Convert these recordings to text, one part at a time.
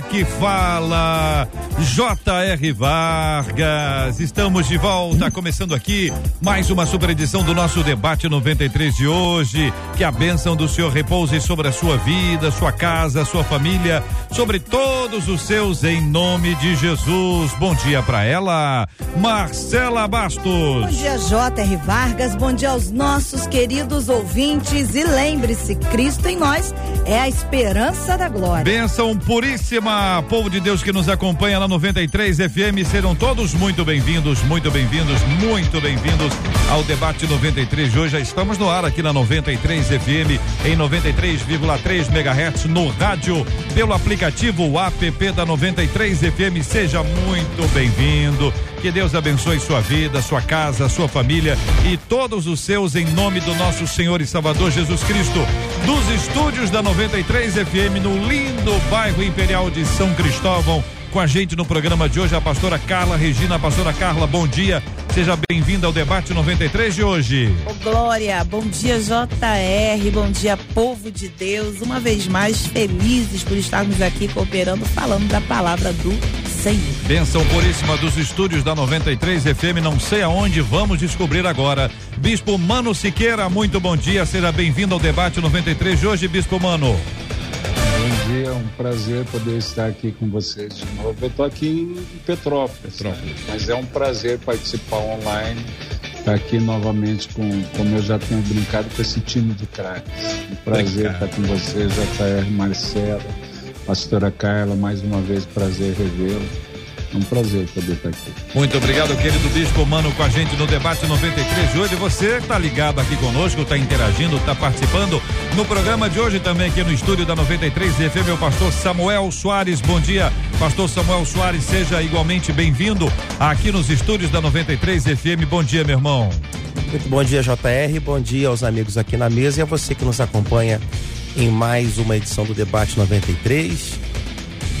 Que fala J.R. Vargas. Estamos de volta, começando aqui mais uma super edição do nosso debate 93 de hoje. Que a bênção do Senhor repouse sobre a sua vida, sua casa, sua família, sobre todos os seus, em nome de Jesus. Bom dia para ela, Marcela Bastos. Bom dia, J.R. Vargas. Bom dia aos nossos queridos ouvintes. E lembre-se, Cristo em nós é a esperança da glória. Bênção puríssima, povo de Deus que nos acompanha na 93 FM. Serão todos muito bem-vindos, muito bem-vindos, muito bem-vindos ao debate 93 de hoje. Já estamos no ar aqui na 93 FM em 93,3 MHz no rádio, pelo aplicativo app da 93 FM. Seja muito bem-vindo. Que Deus abençoe sua vida, sua casa, sua família e todos os seus em nome do nosso Senhor e Salvador Jesus Cristo. Dos estúdios da 93 FM no lindo bairro Imperial de São Cristóvão com a gente no programa de hoje a pastora Carla Regina. Pastora Carla, bom dia. Seja bem-vinda ao debate 93 de hoje. Oh, Glória, bom dia JR, bom dia povo de Deus. Uma vez mais felizes por estarmos aqui cooperando, falando da palavra do Senhor. Bênção puríssima dos estúdios da 93 FM, não sei aonde vamos descobrir agora. Bispo Mano Siqueira, muito bom dia, seja bem-vindo ao debate 93 de hoje, Bispo Mano. Bom dia, é um prazer poder estar aqui com vocês de novo. Eu estou aqui em Petrópolis, Petrópolis, mas é um prazer participar online, estar aqui novamente com, como eu já tenho brincado com esse time de craques. Um prazer estar com vocês, JR Marcelo, pastora Carla, mais uma vez prazer revê-lo. É um prazer poder estar aqui. Muito obrigado, querido Bispo Mano, com a gente no debate 93 de hoje. Você está ligado aqui conosco, está interagindo, está participando no programa de hoje também aqui no estúdio da 93 FM, meu pastor Samuel Soares. Bom dia, pastor Samuel Soares, seja igualmente bem-vindo aqui nos estúdios da 93 FM. Bom dia, meu irmão. Muito bom dia, JR. Bom dia aos amigos aqui na mesa e a você que nos acompanha em mais uma edição do Debate 93.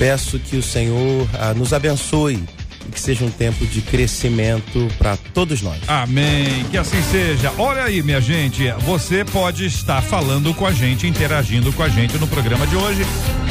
Peço que o Senhor ah, nos abençoe e que seja um tempo de crescimento para todos nós. Amém. Que assim seja. Olha aí, minha gente, você pode estar falando com a gente, interagindo com a gente no programa de hoje,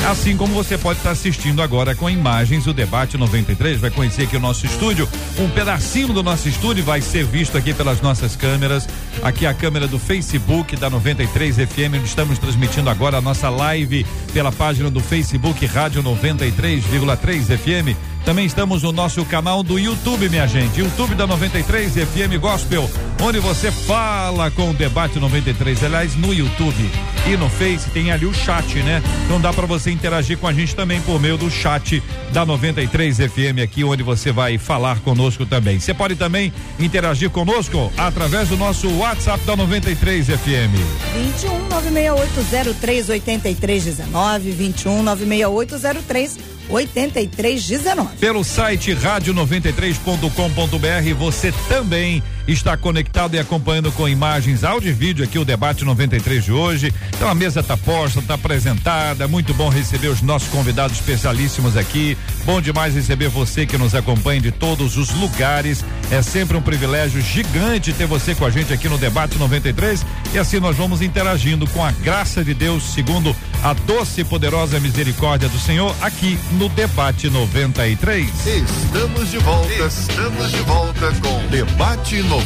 assim como você pode estar assistindo agora com imagens o debate 93. Vai conhecer aqui o nosso estúdio, um pedacinho do nosso estúdio vai ser visto aqui pelas nossas câmeras. Aqui a câmera do Facebook da 93 FM, onde estamos transmitindo agora a nossa live pela página do Facebook Rádio 93,3 FM. Também estamos no nosso canal do YouTube, minha gente. YouTube da 93 FM Gospel, onde você fala com o debate 93. Aliás, no YouTube e no Face tem ali o chat, né? Então dá para você interagir com a gente também por meio do chat da 93 FM aqui, onde você vai falar conosco também. Você pode também interagir conosco através do nosso WhatsApp da 93 FM. 21 96803 8319 21 96803 8319. Pelo site rádio93.com.br você também está conectado e acompanhando com imagens, áudio e vídeo aqui o debate 93 de hoje. Então a mesa está posta, está apresentada. Muito bom receber os nossos convidados especialíssimos aqui. Bom demais receber você que nos acompanha de todos os lugares. É sempre um privilégio gigante ter você com a gente aqui no debate 93 e assim nós vamos interagindo com a graça de Deus, segundo a doce e poderosa misericórdia do Senhor, aqui no debate 93. Estamos de volta, estamos de volta com Debate 93.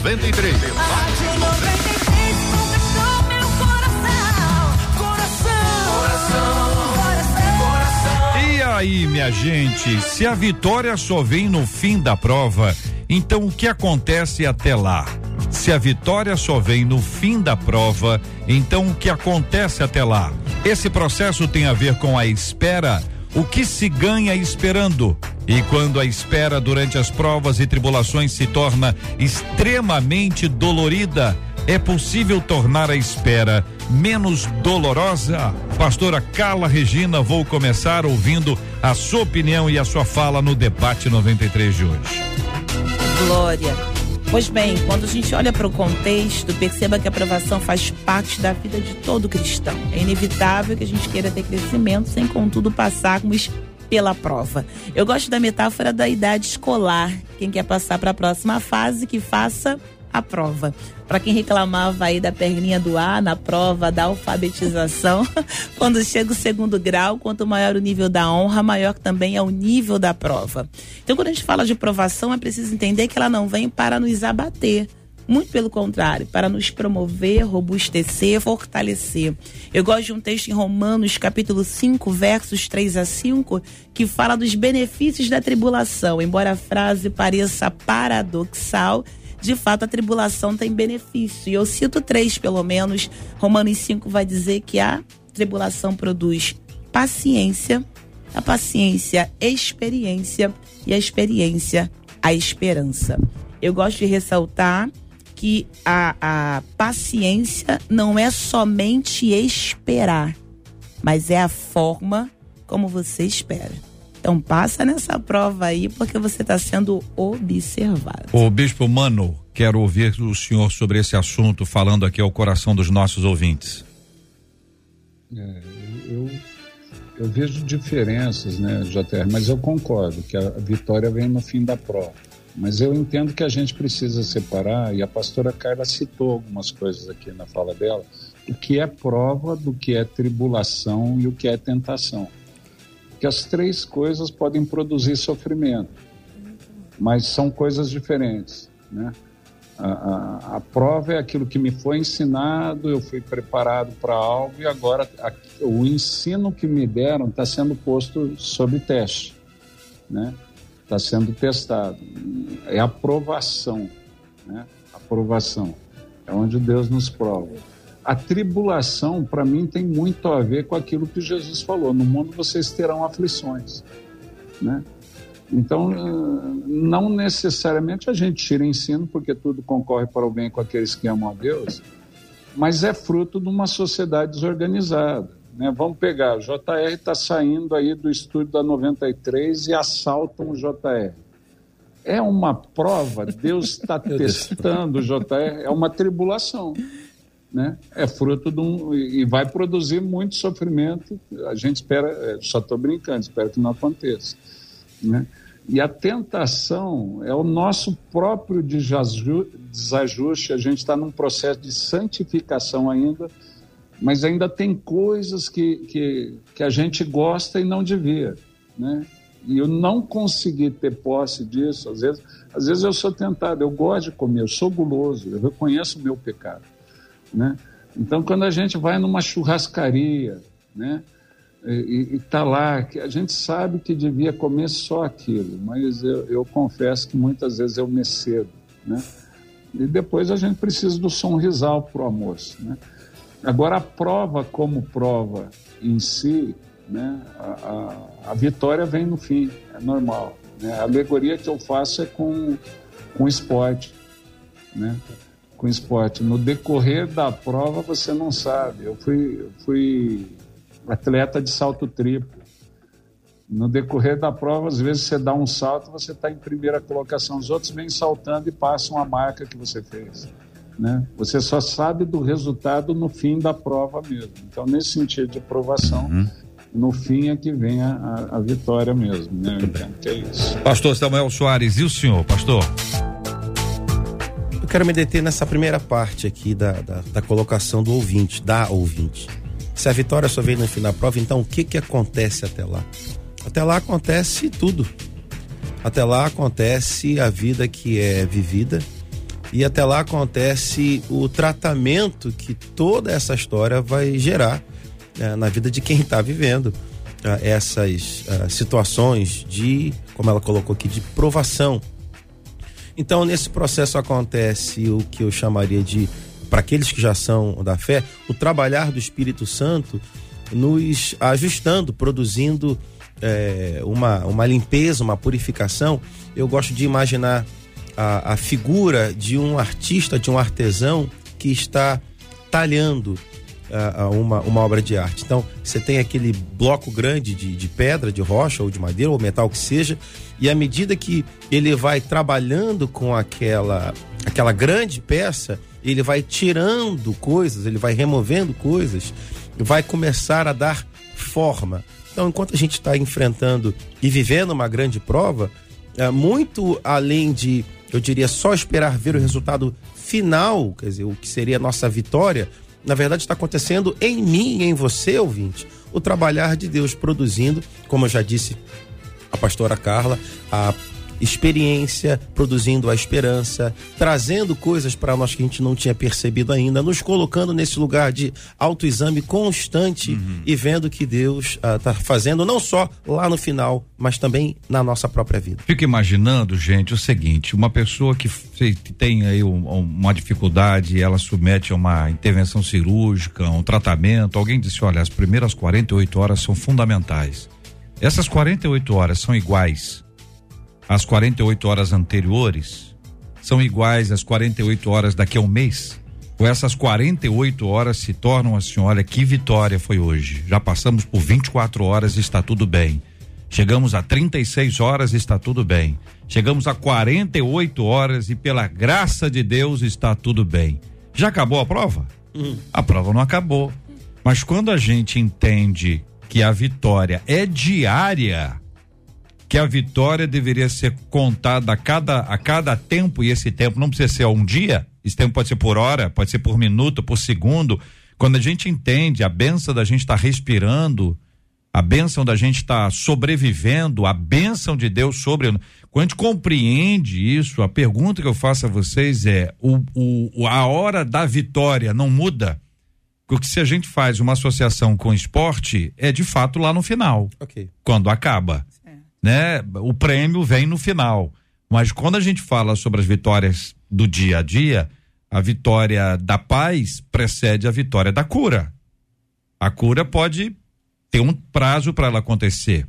Debate 93. E aí, minha gente, se a vitória só vem no fim da prova, então o que acontece até lá? Se a vitória só vem no fim da prova, então o que acontece até lá? Esse processo tem a ver com a espera, o que se ganha esperando. E quando a espera durante as provas e tribulações se torna extremamente dolorida, É possível tornar a espera menos dolorosa? Pastora Carla Regina, vou começar ouvindo a sua opinião e a sua fala no debate 93 de hoje. Glória. Pois bem, quando a gente olha para o contexto, perceba que a aprovação faz parte da vida de todo cristão. É inevitável que a gente queira ter crescimento sem, contudo, passarmos pela prova. Eu gosto da metáfora da idade escolar. Quem quer passar para a próxima fase, que faça a prova. Para quem reclamava aí da perninha do A na prova da alfabetização, quando chega o segundo grau, quanto maior o nível da honra, maior também é o nível da prova. Então, quando a gente fala de provação, é preciso entender que ela não vem para nos abater. Muito pelo contrário, para nos promover, robustecer, fortalecer. Eu gosto de um texto em Romanos, capítulo 5, versos 3 a 5, que fala dos benefícios da tribulação. Embora a frase pareça paradoxal, de fato a tribulação tem benefício. E eu cito três, pelo menos. Romanos 5 vai dizer que a tribulação produz paciência, a paciência, experiência e a experiência, a esperança. Eu gosto de ressaltar que a, a paciência não é somente esperar, mas é a forma como você espera. Então passa nessa prova aí porque você está sendo observado. O bispo Mano, quero ouvir o senhor sobre esse assunto, falando aqui ao coração dos nossos ouvintes. É, eu, eu vejo diferenças, né, JR, mas eu concordo que a vitória vem no fim da prova. Mas eu entendo que a gente precisa separar, e a pastora Carla citou algumas coisas aqui na fala dela, o que é prova do que é tribulação e o que é tentação que as três coisas podem produzir sofrimento, mas são coisas diferentes, né? A, a, a, prova é aquilo que me foi ensinado, eu fui preparado para algo e agora a, o ensino que me deram está sendo posto sob teste, né? Está sendo testado. É aprovação, né? Aprovação. É onde Deus nos prova a tribulação, para mim, tem muito a ver com aquilo que Jesus falou: no mundo vocês terão aflições. Né? Então, não necessariamente a gente tira ensino, porque tudo concorre para o bem com aqueles que amam a Deus, mas é fruto de uma sociedade desorganizada. Né? Vamos pegar, o JR está saindo aí do estúdio da 93 e assaltam o JR. É uma prova, Deus está testando o JR, é uma tribulação né, é fruto de um. e vai produzir muito sofrimento. A gente espera, é, só estou brincando, espero que não aconteça. Né? E a tentação é o nosso próprio desajuste, a gente está num processo de santificação ainda, mas ainda tem coisas que, que, que a gente gosta e não devia. Né? E eu não consegui ter posse disso, às vezes, às vezes eu sou tentado, eu gosto de comer, eu sou guloso, eu reconheço o meu pecado. Né? Então, quando a gente vai numa churrascaria, né, e está lá, que a gente sabe que devia comer só aquilo, mas eu, eu confesso que muitas vezes eu me cedo, né? E depois a gente precisa do sonrisal para o almoço, né? Agora, a prova como prova em si, né, a, a, a vitória vem no fim, é normal. Né? A alegoria que eu faço é com, com esporte, né? com esporte. No decorrer da prova, você não sabe. Eu fui, fui atleta de salto triplo. No decorrer da prova, às vezes você dá um salto, você está em primeira colocação. Os outros vêm saltando e passam a marca que você fez. Né? Você só sabe do resultado no fim da prova mesmo. Então, nesse sentido de aprovação, uhum. no fim é que vem a, a, vitória mesmo. Né? que é isso. Pastor Samuel Soares, e o senhor, pastor? Eu quero me deter nessa primeira parte aqui da, da, da colocação do ouvinte, da ouvinte. Se a vitória só vem no fim da prova, então o que que acontece até lá? Até lá acontece tudo. Até lá acontece a vida que é vivida e até lá acontece o tratamento que toda essa história vai gerar né, na vida de quem está vivendo uh, essas uh, situações de, como ela colocou aqui, de provação então, nesse processo acontece o que eu chamaria de, para aqueles que já são da fé, o trabalhar do Espírito Santo nos ajustando, produzindo é, uma, uma limpeza, uma purificação. Eu gosto de imaginar a, a figura de um artista, de um artesão que está talhando uh, uma, uma obra de arte. Então, você tem aquele bloco grande de, de pedra, de rocha ou de madeira ou metal que seja, e à medida que ele vai trabalhando com aquela, aquela grande peça, ele vai tirando coisas, ele vai removendo coisas, vai começar a dar forma. Então, enquanto a gente está enfrentando e vivendo uma grande prova, é, muito além de, eu diria, só esperar ver o resultado final, quer dizer, o que seria a nossa vitória, na verdade está acontecendo em mim e em você, ouvinte, o trabalhar de Deus produzindo, como eu já disse a pastora Carla, a experiência, produzindo a esperança, trazendo coisas para nós que a gente não tinha percebido ainda, nos colocando nesse lugar de autoexame constante uhum. e vendo que Deus está ah, fazendo não só lá no final, mas também na nossa própria vida. Fico imaginando, gente, o seguinte: uma pessoa que, tem aí um, uma dificuldade, ela submete a uma intervenção cirúrgica, um tratamento, alguém disse: olha, as primeiras 48 horas são fundamentais. Essas 48 horas são iguais as 48 horas anteriores são iguais às 48 horas daqui a um mês? Ou essas 48 horas se tornam assim, olha que vitória foi hoje. Já passamos por 24 horas e está tudo bem. Chegamos a 36 horas e está tudo bem. Chegamos a 48 horas e pela graça de Deus está tudo bem. Já acabou a prova? Uhum. A prova não acabou. Mas quando a gente entende que a vitória é diária, que a vitória deveria ser contada a cada, a cada tempo, e esse tempo não precisa ser um dia, esse tempo pode ser por hora, pode ser por minuto, por segundo. Quando a gente entende a benção da gente estar tá respirando, a benção da gente estar tá sobrevivendo, a benção de Deus sobre. Quando a gente compreende isso, a pergunta que eu faço a vocês é: o, o, a hora da vitória não muda? Porque se a gente faz uma associação com esporte, é de fato lá no final. Okay. Quando acaba né? O prêmio vem no final. Mas quando a gente fala sobre as vitórias do dia a dia, a vitória da paz precede a vitória da cura. A cura pode ter um prazo para ela acontecer.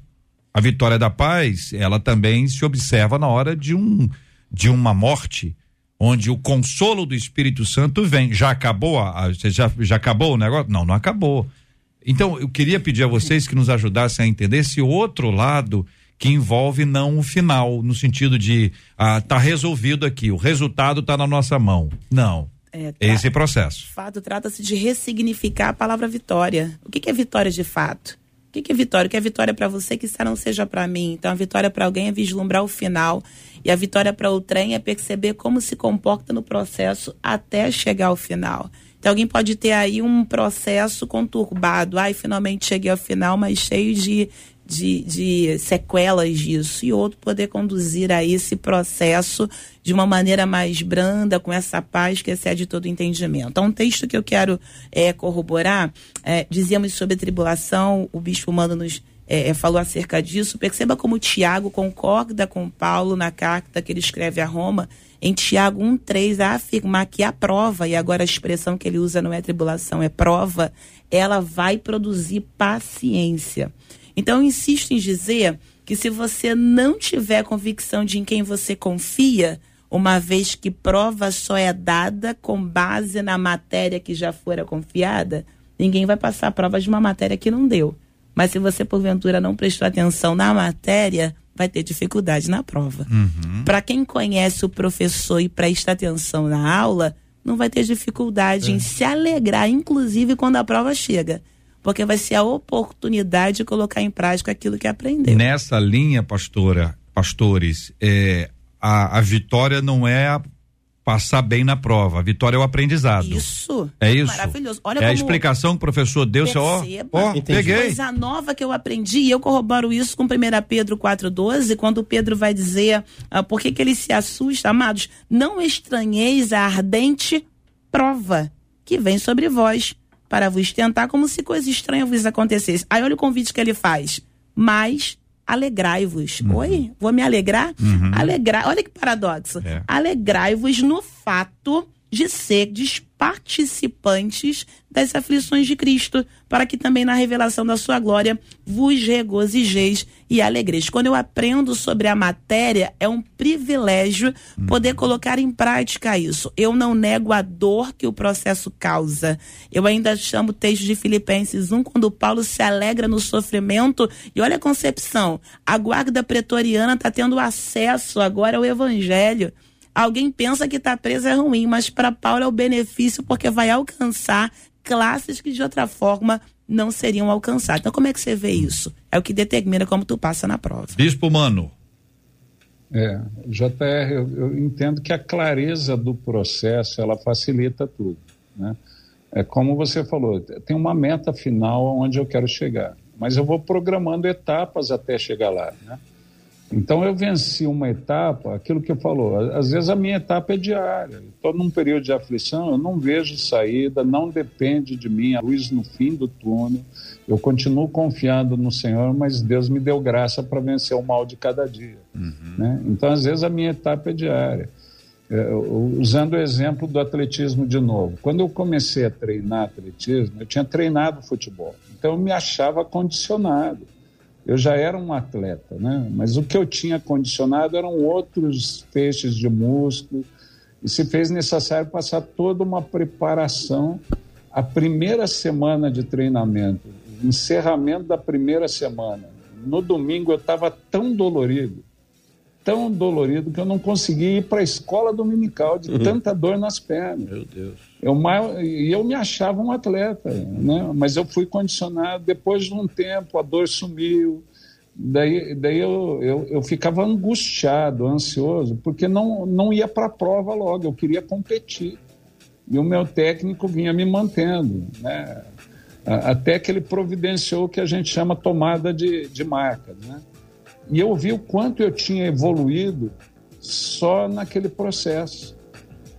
A vitória da paz, ela também se observa na hora de um de uma morte, onde o consolo do Espírito Santo vem. Já acabou a, já já acabou o negócio? Não, não acabou. Então, eu queria pedir a vocês que nos ajudassem a entender esse outro lado que envolve não o final, no sentido de ah, tá resolvido aqui, o resultado está na nossa mão. Não. É, tá, esse processo. De fato, trata-se de ressignificar a palavra vitória. O que, que é vitória de fato? O que, que é vitória? O que é vitória para você que não seja para mim? Então, a vitória para alguém é vislumbrar o final. E a vitória para o trem é perceber como se comporta no processo até chegar ao final. Então, alguém pode ter aí um processo conturbado. Ai, finalmente cheguei ao final, mas cheio de, de, de sequelas disso e outro poder conduzir a esse processo de uma maneira mais branda, com essa paz que excede todo entendimento. Então, um texto que eu quero é, corroborar, é, dizíamos sobre a tribulação, o bispo manda nos é, é, falou acerca disso. Perceba como Tiago concorda com Paulo na carta que ele escreve a Roma, em Tiago 1,3, a afirmar que a prova, e agora a expressão que ele usa não é tribulação, é prova, ela vai produzir paciência. Então, eu insisto em dizer que se você não tiver convicção de em quem você confia, uma vez que prova só é dada com base na matéria que já fora confiada, ninguém vai passar prova de uma matéria que não deu. Mas se você, porventura, não prestou atenção na matéria, vai ter dificuldade na prova. Uhum. Para quem conhece o professor e presta atenção na aula, não vai ter dificuldade é. em se alegrar, inclusive quando a prova chega porque vai ser a oportunidade de colocar em prática aquilo que aprendeu. Nessa linha, pastora, pastores, é, a, a vitória não é passar bem na prova. A vitória é o aprendizado. Isso. É isso. Maravilhoso. Olha é a explicação que o professor deu. Ó, ó, peguei. Coisa nova que eu aprendi e eu corroboro isso com 1 Pedro 4,12, quando Pedro vai dizer uh, por que, que ele se assusta, amados. Não estranheis a ardente prova que vem sobre vós para vos tentar como se coisa estranha vos acontecesse. Aí olha o convite que ele faz. Mas alegrai-vos. Uhum. Oi? Vou me alegrar? Uhum. Alegrar. Olha que paradoxo. É. Alegrai-vos no fato de ser participantes das aflições de Cristo, para que também na revelação da sua glória vos regozijeis e alegreis. Quando eu aprendo sobre a matéria, é um privilégio poder colocar em prática isso. Eu não nego a dor que o processo causa. Eu ainda chamo o texto de Filipenses 1, quando Paulo se alegra no sofrimento. E olha a concepção: a guarda pretoriana está tendo acesso agora ao evangelho. Alguém pensa que estar tá preso é ruim, mas para Paulo é o benefício porque vai alcançar classes que de outra forma não seriam alcançadas. Então, como é que você vê isso? É o que determina como tu passa na prova. Bispo Mano. É, JR, eu, eu entendo que a clareza do processo ela facilita tudo, né? É como você falou, tem uma meta final onde eu quero chegar, mas eu vou programando etapas até chegar lá, né? Então eu venci uma etapa, aquilo que eu falou, às vezes a minha etapa é diária. Estou num período de aflição, eu não vejo saída, não depende de mim a luz no fim do túnel. Eu continuo confiando no Senhor, mas Deus me deu graça para vencer o mal de cada dia. Uhum. Né? Então às vezes a minha etapa é diária. É, usando o exemplo do atletismo de novo, quando eu comecei a treinar atletismo, eu tinha treinado futebol, então eu me achava condicionado eu já era um atleta, né? Mas o que eu tinha condicionado eram outros feixes de músculo e se fez necessário passar toda uma preparação. A primeira semana de treinamento, encerramento da primeira semana, no domingo eu estava tão dolorido, tão dolorido que eu não conseguia ir para a escola dominical de uhum. tanta dor nas pernas. Meu Deus. Eu, e eu me achava um atleta, né? mas eu fui condicionado. Depois de um tempo, a dor sumiu. Daí, daí eu, eu, eu ficava angustiado, ansioso, porque não, não ia para a prova logo, eu queria competir. E o meu técnico vinha me mantendo, né? até que ele providenciou o que a gente chama tomada de, de marcas. Né? E eu vi o quanto eu tinha evoluído só naquele processo.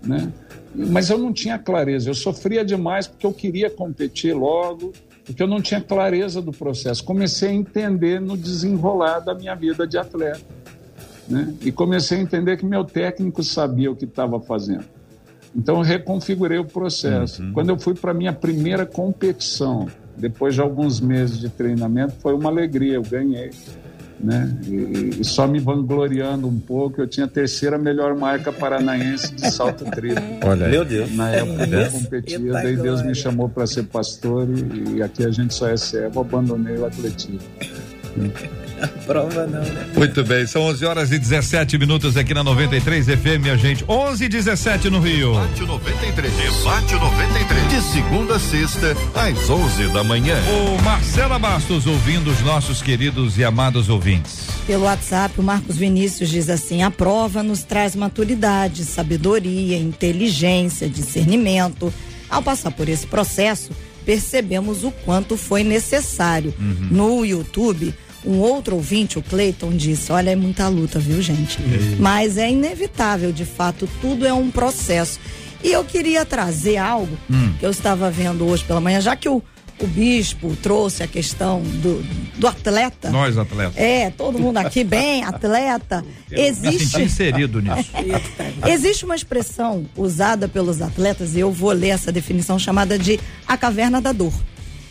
Né? Mas eu não tinha clareza, eu sofria demais porque eu queria competir logo, porque eu não tinha clareza do processo. Comecei a entender no desenrolar da minha vida de atleta. Né? E comecei a entender que meu técnico sabia o que estava fazendo. Então eu reconfigurei o processo. Uhum. Quando eu fui para a minha primeira competição, depois de alguns meses de treinamento, foi uma alegria, eu ganhei né? E, e, só me vangloriando um pouco, eu tinha a terceira melhor marca paranaense de salto triplo. Olha, meu Deus. Na época que eu competia, daí Deus me chamou para ser pastor e, e, aqui a gente só é servo, abandonei o atletismo. prova não, né? Muito bem, são 11 horas e 17 minutos aqui na 93 FM, minha gente. 11 e 17 no Rio. Debate 93. Debate 93. De segunda a sexta, às 11 da manhã. O Marcela Bastos ouvindo os nossos queridos e amados ouvintes. Pelo WhatsApp, o Marcos Vinícius diz assim: a prova nos traz maturidade, sabedoria, inteligência, discernimento. Ao passar por esse processo, percebemos o quanto foi necessário. Uhum. No YouTube, um outro ouvinte, o Cleiton, disse: Olha, é muita luta, viu, gente? É Mas é inevitável, de fato, tudo é um processo. E eu queria trazer algo hum. que eu estava vendo hoje pela manhã, já que o, o bispo trouxe a questão do, do atleta. Nós, atletas. É, todo mundo aqui bem, atleta. Existe. inserido nisso. Existe uma expressão usada pelos atletas, e eu vou ler essa definição chamada de a caverna da dor.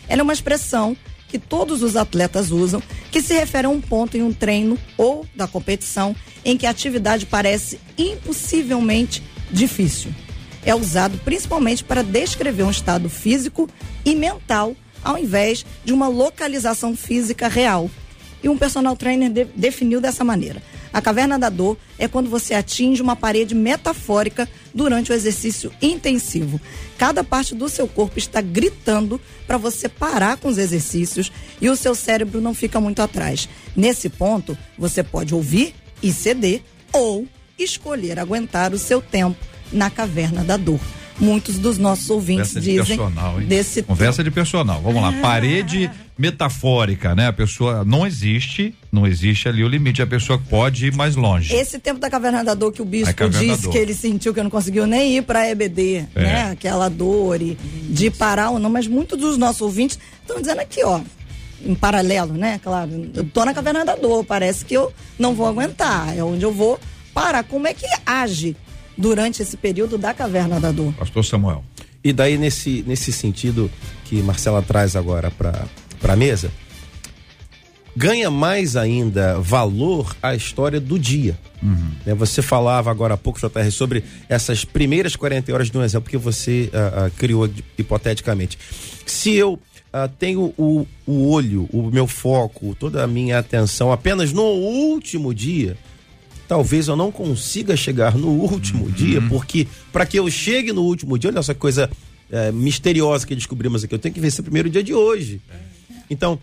Ela é uma expressão que todos os atletas usam, que se refere a um ponto em um treino ou da competição em que a atividade parece impossivelmente difícil. É usado principalmente para descrever um estado físico e mental, ao invés de uma localização física real. E um personal trainer de, definiu dessa maneira: a caverna da dor é quando você atinge uma parede metafórica durante o exercício intensivo. Cada parte do seu corpo está gritando para você parar com os exercícios e o seu cérebro não fica muito atrás. Nesse ponto, você pode ouvir e ceder ou escolher aguentar o seu tempo na caverna da dor muitos dos nossos ouvintes Conversa dizem de personal, hein? desse Conversa de personal. Vamos lá, parede metafórica, né? A pessoa não existe, não existe ali o limite, a pessoa pode ir mais longe. Esse tempo da caverna da dor que o bispo disse que ele sentiu que não conseguiu nem ir para EBD, é. né? Aquela dor e de parar ou não, mas muitos dos nossos ouvintes estão dizendo aqui, ó, em paralelo, né? Claro, eu tô na caverna da dor, parece que eu não vou aguentar, é onde eu vou parar. Como é que age durante esse período da caverna da dor. Pastor Samuel. E daí, nesse, nesse sentido que Marcela traz agora para a mesa, ganha mais ainda valor a história do dia. Uhum. Você falava agora há pouco, JR, sobre essas primeiras 40 horas de um exemplo que você uh, uh, criou hipoteticamente. Se eu uh, tenho o, o olho, o meu foco, toda a minha atenção apenas no último dia, talvez eu não consiga chegar no último uhum. dia, porque para que eu chegue no último dia, olha essa coisa é, misteriosa que descobrimos aqui, eu tenho que vencer o primeiro dia de hoje. Então, uh,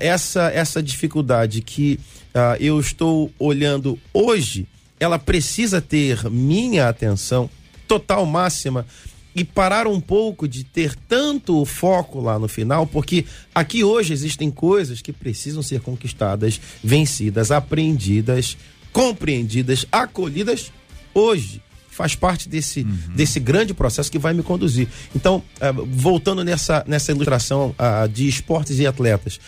essa, essa dificuldade que uh, eu estou olhando hoje, ela precisa ter minha atenção total, máxima, e parar um pouco de ter tanto foco lá no final, porque aqui hoje existem coisas que precisam ser conquistadas, vencidas, aprendidas, compreendidas, acolhidas hoje. Faz parte desse, uhum. desse grande processo que vai me conduzir. Então, uh, voltando nessa, nessa ilustração uh, de esportes e atletas,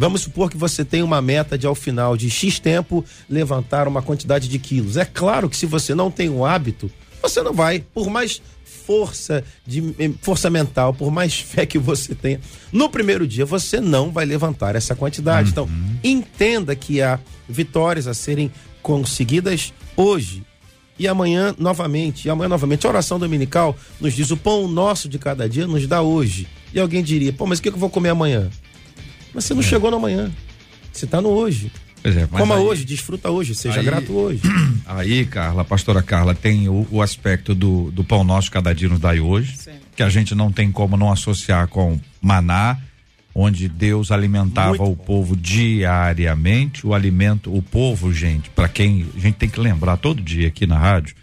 Vamos supor que você tem uma meta de, ao final de X tempo, levantar uma quantidade de quilos. É claro que se você não tem o hábito, você não vai, por mais força de força mental, por mais fé que você tenha, no primeiro dia você não vai levantar essa quantidade. Então, uhum. Então, entenda que há vitórias a serem conseguidas hoje e amanhã novamente, e amanhã novamente. A oração dominical nos diz: o pão nosso de cada dia nos dá hoje. E alguém diria: pô, mas o que eu vou comer amanhã? Mas você não é. chegou no amanhã. Você está no hoje. É, Coma aí, hoje, desfruta hoje, seja aí, grato hoje. Aí, Carla, pastora Carla, tem o, o aspecto do, do pão nosso cada dia nos dai hoje, Sim. que a gente não tem como não associar com maná, onde Deus alimentava Muito o povo diariamente, o alimento, o povo, gente, para quem a gente tem que lembrar todo dia aqui na rádio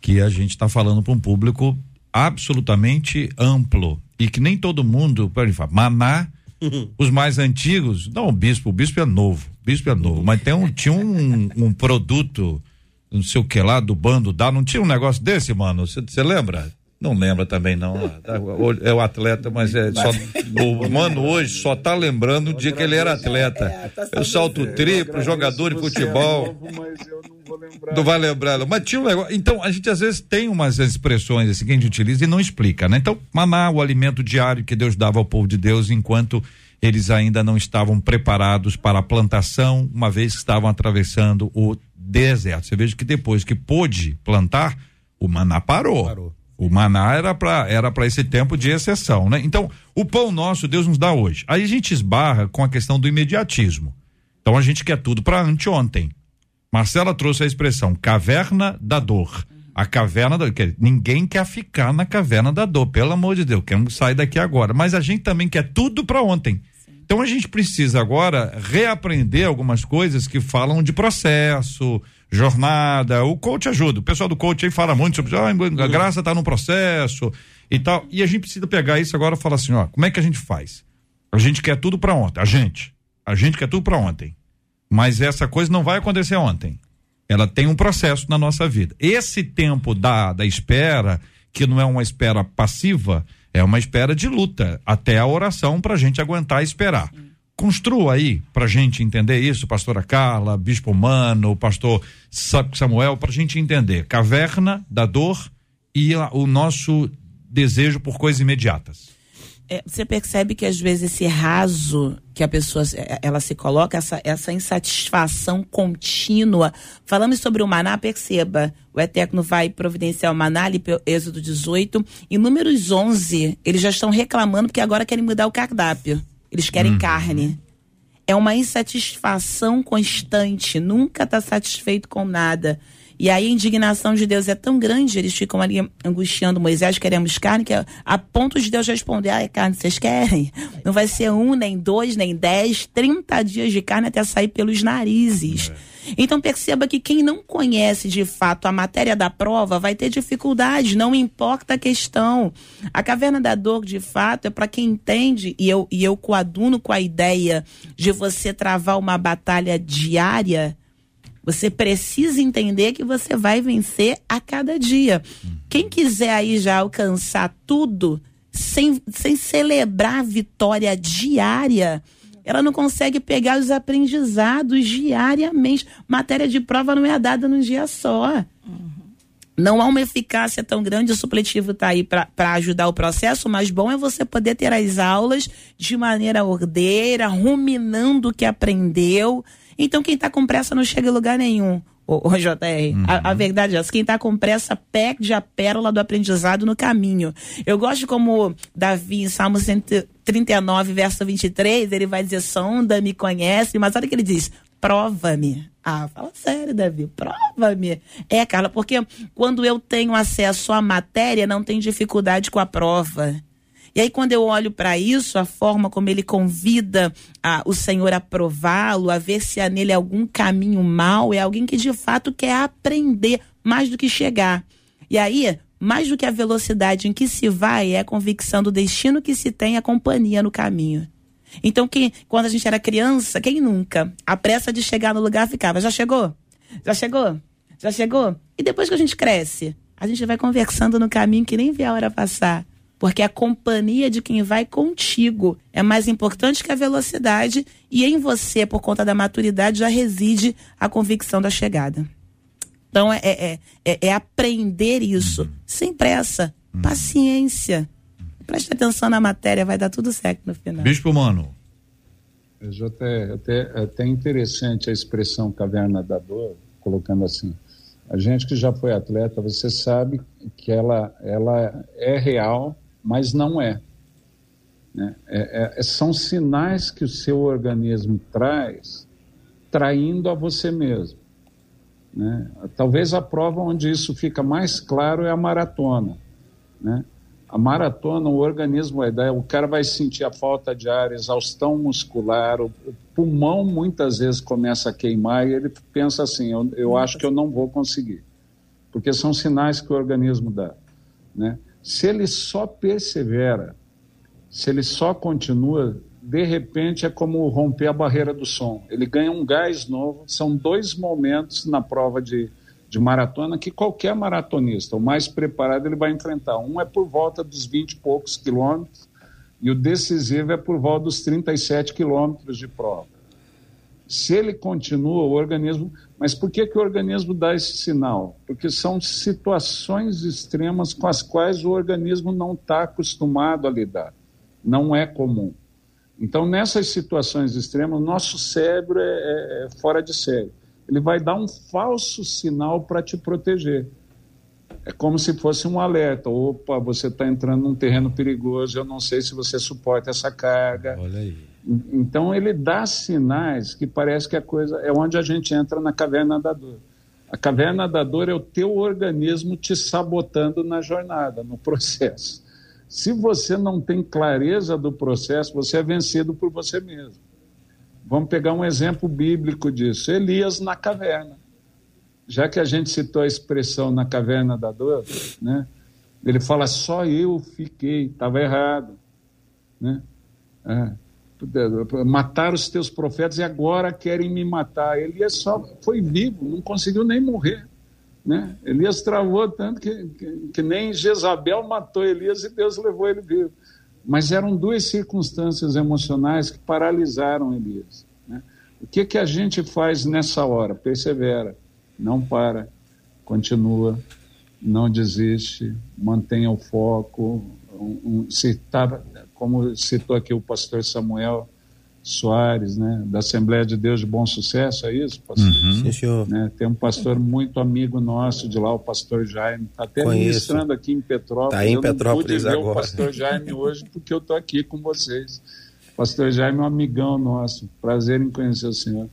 que a gente está falando para um público absolutamente amplo e que nem todo mundo, por exemplo, maná, os mais antigos, não o bispo, o bispo é novo, o bispo é novo, mas tem um, tinha um, um produto, não sei o que lá, do bando dá, não tinha um negócio desse, mano, você lembra? Não lembra também, não. É o atleta, mas é só. O mano hoje só tá lembrando o dia que ele era atleta. É, tá eu salto triplo, jogador de futebol. Não vai lembrar. Mas tinha um negócio. Então, a gente às vezes tem umas expressões assim que a gente utiliza e não explica, né? Então, maná, o alimento diário que Deus dava ao povo de Deus enquanto eles ainda não estavam preparados para a plantação, uma vez que estavam atravessando o deserto. Você veja que depois que pôde plantar, o maná parou. parou. O maná era para era para esse tempo de exceção, né? Então, o pão nosso Deus nos dá hoje. Aí a gente esbarra com a questão do imediatismo. Então a gente quer tudo para anteontem. Marcela trouxe a expressão caverna da dor. A caverna da ninguém quer ficar na caverna da dor, pelo amor de Deus, queremos sair daqui agora, mas a gente também quer tudo para ontem. Então a gente precisa agora reaprender algumas coisas que falam de processo, jornada. O coach ajuda. O pessoal do coach aí fala muito sobre ah, a graça está no processo e tal. E a gente precisa pegar isso agora e falar assim, ó, como é que a gente faz? A gente quer tudo para ontem. A gente. A gente quer tudo para ontem. Mas essa coisa não vai acontecer ontem. Ela tem um processo na nossa vida. Esse tempo da, da espera, que não é uma espera passiva, é uma espera de luta até a oração para a gente aguentar esperar. Sim. Construa aí para gente entender isso, pastora Carla, bispo Mano, pastor Samuel, para gente entender caverna da dor e a, o nosso desejo por coisas imediatas. É, você percebe que às vezes esse raso que a pessoa é, ela se coloca, essa, essa insatisfação contínua. Falamos sobre o maná, perceba, o Eterno vai providenciar o maná, ali, Êxodo 18, em números 11, eles já estão reclamando porque agora querem mudar o cardápio. Eles querem uhum. carne. É uma insatisfação constante, nunca está satisfeito com nada. E aí a indignação de Deus é tão grande, eles ficam ali angustiando Moisés, queremos carne, que é a ponto de Deus responder, ah, é carne, vocês querem? Não vai ser um, nem dois, nem dez, trinta dias de carne até sair pelos narizes. É. Então perceba que quem não conhece de fato a matéria da prova vai ter dificuldade, não importa a questão. A caverna da dor, de fato, é para quem entende, e eu, e eu coaduno com a ideia de você travar uma batalha diária você precisa entender que você vai vencer a cada dia. Quem quiser aí já alcançar tudo sem, sem celebrar a vitória diária, ela não consegue pegar os aprendizados diariamente. Matéria de prova não é dada num dia só. Não há uma eficácia tão grande, o supletivo está aí para ajudar o processo, mas bom é você poder ter as aulas de maneira ordeira, ruminando o que aprendeu. Então, quem está com pressa não chega em lugar nenhum, o, o JR. Uhum. A, a, verdade é essa, quem está com pressa perde a pérola do aprendizado no caminho. Eu gosto como Davi, em Salmo 139, verso 23, ele vai dizer, sonda, me conhece, mas olha o que ele diz, prova-me. Ah, fala sério, Davi, prova-me. É, Carla, porque quando eu tenho acesso à matéria, não tem dificuldade com a prova. E aí, quando eu olho para isso, a forma como ele convida a, o Senhor a prová-lo, a ver se há nele algum caminho mal, é alguém que de fato quer aprender mais do que chegar. E aí, mais do que a velocidade em que se vai, é a convicção do destino que se tem a companhia no caminho. Então, quando a gente era criança, quem nunca? A pressa de chegar no lugar ficava, já chegou? Já chegou? Já chegou? E depois que a gente cresce, a gente vai conversando no caminho que nem vê a hora passar. Porque a companhia de quem vai contigo é mais importante que a velocidade, e em você, por conta da maturidade, já reside a convicção da chegada. Então é, é, é, é aprender isso, sem pressa, paciência. Preste atenção na matéria, vai dar tudo certo no final. Bispo Mano. É até, até, até interessante a expressão caverna da dor, colocando assim. A gente que já foi atleta, você sabe que ela, ela é real, mas não é. Né? É, é, são sinais que o seu organismo traz, traindo a você mesmo. Né? Talvez a prova onde isso fica mais claro é a maratona. Né? A maratona, o organismo vai o cara vai sentir a falta de ar, exaustão muscular, o, o pulmão muitas vezes começa a queimar e ele pensa assim: eu, eu acho que eu não vou conseguir. Porque são sinais que o organismo dá. Né? Se ele só persevera, se ele só continua, de repente é como romper a barreira do som. Ele ganha um gás novo. São dois momentos na prova de de maratona que qualquer maratonista, o mais preparado, ele vai enfrentar. Um é por volta dos 20 e poucos quilômetros e o decisivo é por volta dos 37 quilômetros de prova. Se ele continua, o organismo. Mas por que, que o organismo dá esse sinal? Porque são situações extremas com as quais o organismo não está acostumado a lidar. Não é comum. Então, nessas situações extremas, nosso cérebro é, é, é fora de série ele vai dar um falso sinal para te proteger. É como se fosse um alerta. Opa, você está entrando num terreno perigoso, eu não sei se você suporta essa carga. Olha aí. Então ele dá sinais que parece que a coisa é onde a gente entra na caverna da dor. A caverna da dor é o teu organismo te sabotando na jornada, no processo. Se você não tem clareza do processo, você é vencido por você mesmo. Vamos pegar um exemplo bíblico disso. Elias na caverna. Já que a gente citou a expressão na caverna da dor, né? ele fala só eu fiquei, estava errado. Né? É. Mataram os teus profetas e agora querem me matar. Elias só foi vivo, não conseguiu nem morrer. Né? Elias travou tanto que, que, que nem Jezabel matou Elias e Deus levou ele vivo. Mas eram duas circunstâncias emocionais que paralisaram Elias. Né? O que, que a gente faz nessa hora? Persevera, não para, continua, não desiste, mantenha o foco. Um, um, citava, como citou aqui o pastor Samuel, Soares, né, da Assembleia de Deus de Bom Sucesso, é isso, pastor? Uhum. Sim, senhor. Né, tem um pastor muito amigo nosso de lá, o pastor Jaime, está até Conheço. ministrando aqui em Petrópolis. Está em eu Petrópolis não pude agora. ver o pastor Jaime hoje porque eu estou aqui com vocês. O pastor Jaime é um amigão nosso, prazer em conhecer o senhor.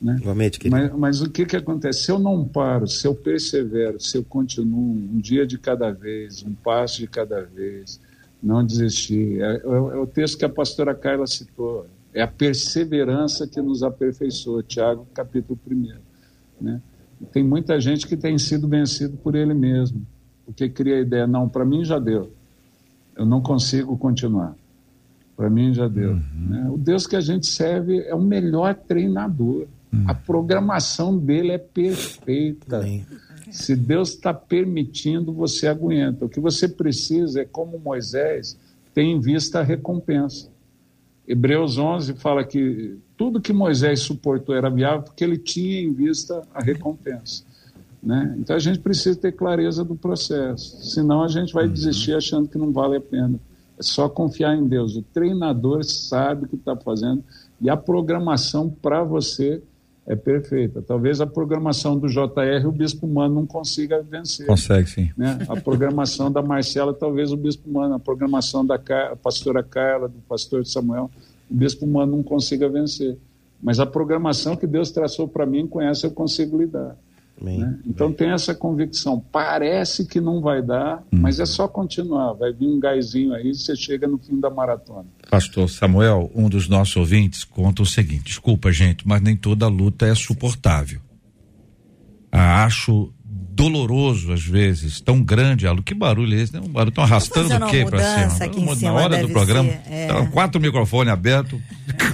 Né? Igualmente, querido. Mas, mas o que, que acontece? Se eu não paro, se eu persevero, se eu continuo um dia de cada vez, um passo de cada vez, não desistir. É, é, é o texto que a pastora Carla citou é a perseverança que nos aperfeiçoa, Tiago, capítulo 1. Né? Tem muita gente que tem sido vencido por ele mesmo, porque cria a ideia, não, para mim já deu, eu não consigo continuar, para mim já deu. Uhum. Né? O Deus que a gente serve é o melhor treinador, uhum. a programação dele é perfeita. Se Deus está permitindo, você aguenta. O que você precisa é, como Moisés, ter em vista a recompensa. Hebreus 11 fala que tudo que Moisés suportou era viável porque ele tinha em vista a recompensa. Né? Então a gente precisa ter clareza do processo, senão a gente vai uhum. desistir achando que não vale a pena. É só confiar em Deus. O treinador sabe o que está fazendo e a programação para você é perfeita. Talvez a programação do JR o Bispo Mano não consiga vencer. Consegue, sim. Né? A programação da Marcela, talvez o Bispo Mano, a programação da a pastora Carla, do pastor Samuel, o Bispo Mano não consiga vencer. Mas a programação que Deus traçou para mim, com essa eu consigo lidar. Né? Então tem essa convicção. Parece que não vai dar, hum. mas é só continuar. Vai vir um gásinho aí e você chega no fim da maratona. Pastor Samuel, um dos nossos ouvintes, conta o seguinte: desculpa, gente, mas nem toda luta é suportável. Ah, acho doloroso às vezes, tão grande, Alu, que barulho é esse? Né? Um barulho tão arrastando o quê para cima? Aqui cima? Na hora do programa, ser, é. Tá quatro microfones abertos,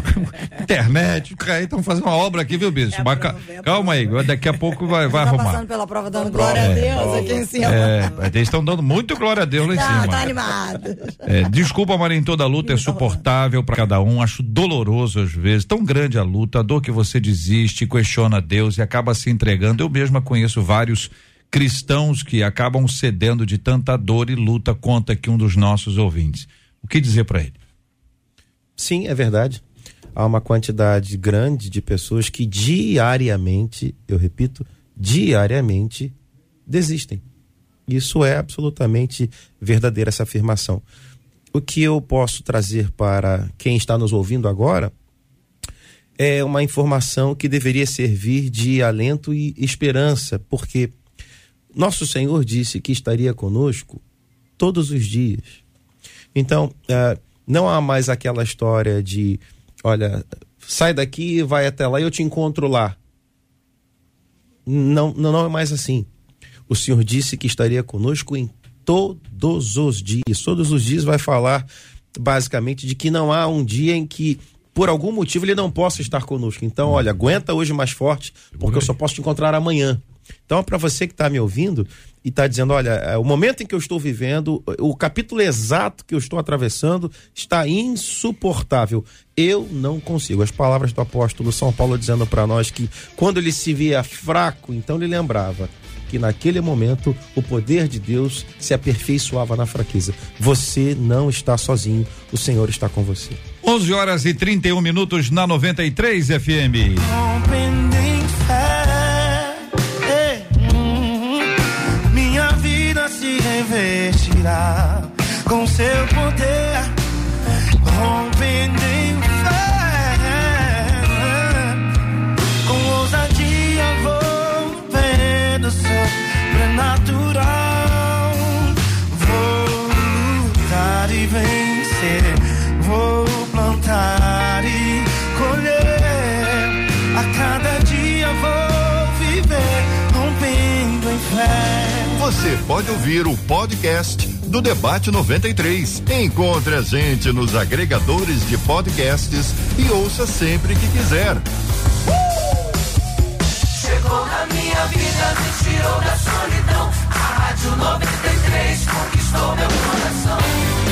internet, estão fazendo uma obra aqui, viu, bicho? É Calma, calma aí, daqui a pouco vai, vai tá arrumar. passando pela prova dando glória a Deus aqui em cima. É, eles estão dando muito glória a Deus lá em tá, cima. Tá animado. É, desculpa, Marinho, toda luta é suportável para cada um, acho doloroso às vezes, tão grande a luta, a dor que você desiste, questiona Deus e acaba se entregando. Eu mesma conheço vários cristãos que acabam cedendo de tanta dor e luta conta aqui um dos nossos ouvintes. O que dizer para ele? Sim, é verdade. Há uma quantidade grande de pessoas que diariamente, eu repito, diariamente desistem. Isso é absolutamente verdadeira essa afirmação. O que eu posso trazer para quem está nos ouvindo agora é uma informação que deveria servir de alento e esperança, porque nosso Senhor disse que estaria conosco todos os dias. Então, uh, não há mais aquela história de, olha, sai daqui, vai até lá e eu te encontro lá. Não, não, não é mais assim. O Senhor disse que estaria conosco em todos os dias. Todos os dias vai falar basicamente de que não há um dia em que por algum motivo ele não possa estar conosco. Então, olha, aguenta hoje mais forte, porque eu só posso te encontrar amanhã. Então, para você que está me ouvindo e está dizendo, olha, é, o momento em que eu estou vivendo, o capítulo exato que eu estou atravessando está insuportável. Eu não consigo. As palavras do apóstolo São Paulo dizendo para nós que quando ele se via fraco, então ele lembrava que naquele momento o poder de Deus se aperfeiçoava na fraqueza. Você não está sozinho, o Senhor está com você. 11 horas e 31 minutos na 93 FM. Revestirá com seu poder, rompendo em fé. Com ousadia vou ver o sobrenatural. Vou lutar e vencer, vou plantar e colher. A cada dia vou viver, rompendo em fé. Você pode ouvir o podcast do Debate 93. Encontre a gente nos agregadores de podcasts e ouça sempre que quiser. Uh! Chegou na minha vida, me tirou da solidão. A Rádio 93 conquistou meu coração.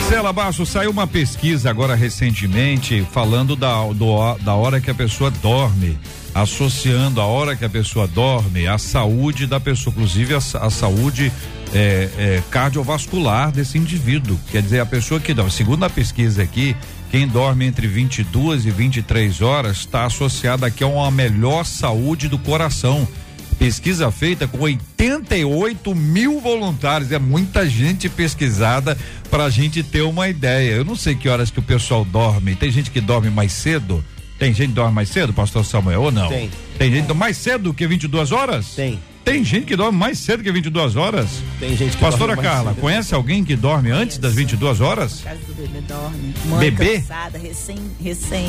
Cela Baixo, saiu uma pesquisa agora recentemente falando da, do, da hora que a pessoa dorme associando a hora que a pessoa dorme à saúde da pessoa, inclusive a, a saúde é, é, cardiovascular desse indivíduo. Quer dizer, a pessoa que dorme, segundo a pesquisa aqui, quem dorme entre 22 e 23 horas está associada aqui a uma melhor saúde do coração. Pesquisa feita com 88 mil voluntários, é muita gente pesquisada para a gente ter uma ideia. Eu não sei que horas que o pessoal dorme. Tem gente que dorme mais cedo. Tem gente que dorme mais cedo, pastor Samuel, ou não? Tem. Tem gente mais cedo que 22 horas? Tem. Tem gente que dorme mais cedo que 22 horas? Tem gente que Pastora Carla, cedo. conhece alguém que dorme antes das 22 horas? Casa do bebê dorme. Mãe bebê? cansada, recém, recém,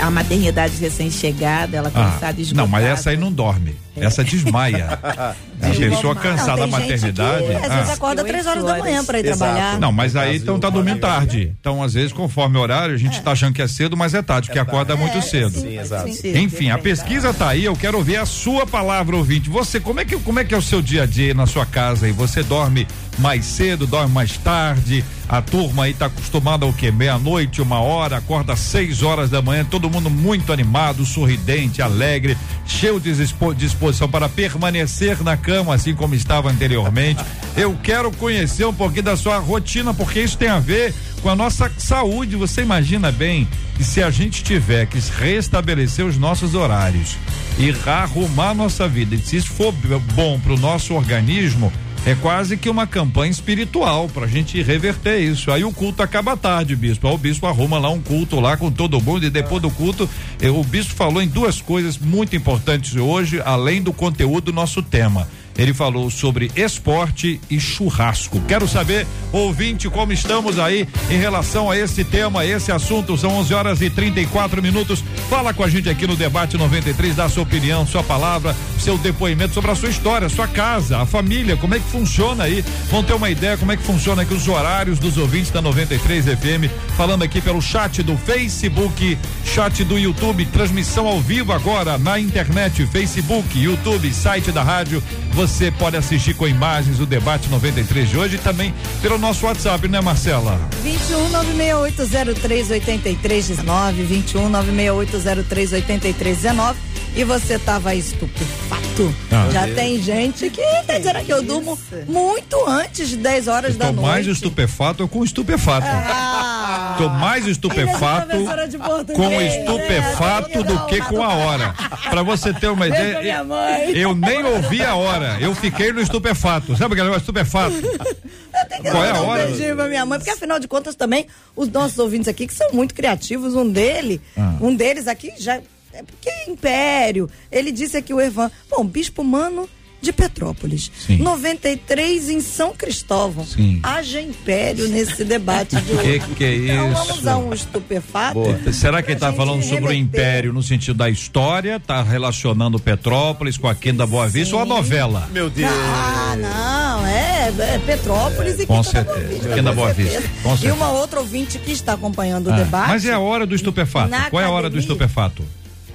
a maternidade recém-chegada, ela ah, cansada, esgotada. Não, mas essa aí não dorme. Essa desmaia. a pessoa cansada da maternidade. Que, às ah. vezes acorda três horas, horas da manhã para ir Exato. trabalhar. Não, mas aí então tá dormindo tarde. Então, às vezes, conforme o horário, a gente é. tá achando que é cedo, mas é tarde, porque é acorda é, muito cedo. Sim, exato. Enfim, a pesquisa tá aí, eu quero ouvir a sua palavra, ouvinte. Você, como é que, como é, que é o seu dia a dia na sua casa e você dorme mais cedo, dorme mais tarde. A turma aí tá acostumada ao quê? Meia-noite, uma hora, acorda às seis horas da manhã, todo mundo muito animado, sorridente, alegre, cheio de dispo- disposição para permanecer na cama, assim como estava anteriormente. Eu quero conhecer um pouquinho da sua rotina, porque isso tem a ver com a nossa saúde. Você imagina bem que se a gente tiver que restabelecer os nossos horários e arrumar nossa vida, e se isso for bom para o nosso organismo, é quase que uma campanha espiritual pra gente reverter isso. Aí o culto acaba tarde, bispo. Aí o bispo arruma lá um culto lá com todo mundo e depois do culto, eh, o bispo falou em duas coisas muito importantes hoje, além do conteúdo do nosso tema. Ele falou sobre esporte e churrasco. Quero saber, ouvinte, como estamos aí em relação a esse tema, esse assunto. São 11 horas e 34 minutos. Fala com a gente aqui no Debate 93, dá sua opinião, sua palavra, seu depoimento sobre a sua história, sua casa, a família, como é que funciona aí. Vão ter uma ideia como é que funciona aqui os horários dos ouvintes da 93 FM. Falando aqui pelo chat do Facebook, chat do YouTube, transmissão ao vivo agora na internet, Facebook, YouTube, site da rádio. Você pode assistir com imagens o debate 93 de hoje e também pelo nosso WhatsApp, né, Marcela? 21 96803 8319, 21 96803 8319. E você tava estupefato. Ah. Já tem gente que tá dizendo que eu durmo muito antes de 10 horas Eu da tô noite. mais estupefato com estupefato. Ah, Tô mais estupefato com né? estupefato do que com a hora. Pra você ter uma ideia, eu nem ouvi a hora. Eu fiquei no estupefato. Sabe aquele negócio estupefato? Qual é a um hora? beijinho pra minha mãe, porque afinal de contas também os nossos ouvintes aqui que são muito criativos, um dele, um deles aqui já é porque é Império. Ele disse aqui o Ervan, bom, Bispo Mano de Petrópolis, Sim. 93 em São Cristóvão. Sim. Haja Império nesse debate de hoje. Que que é Então vamos isso? usar um estupefato. Será que ele pra tá falando gente sobre o império no sentido da história? Tá relacionando Petrópolis com a Quinta Boa Vista ou a novela? Meu Deus. Ah, não, é, é Petrópolis e Com Quinta da Boa certeza, Vista, Quinta Boa certeza. Vista, com E certeza. uma outra ouvinte que está acompanhando o Ah, debate. mas é a hora do estupefato. Qual é a hora do estupefato?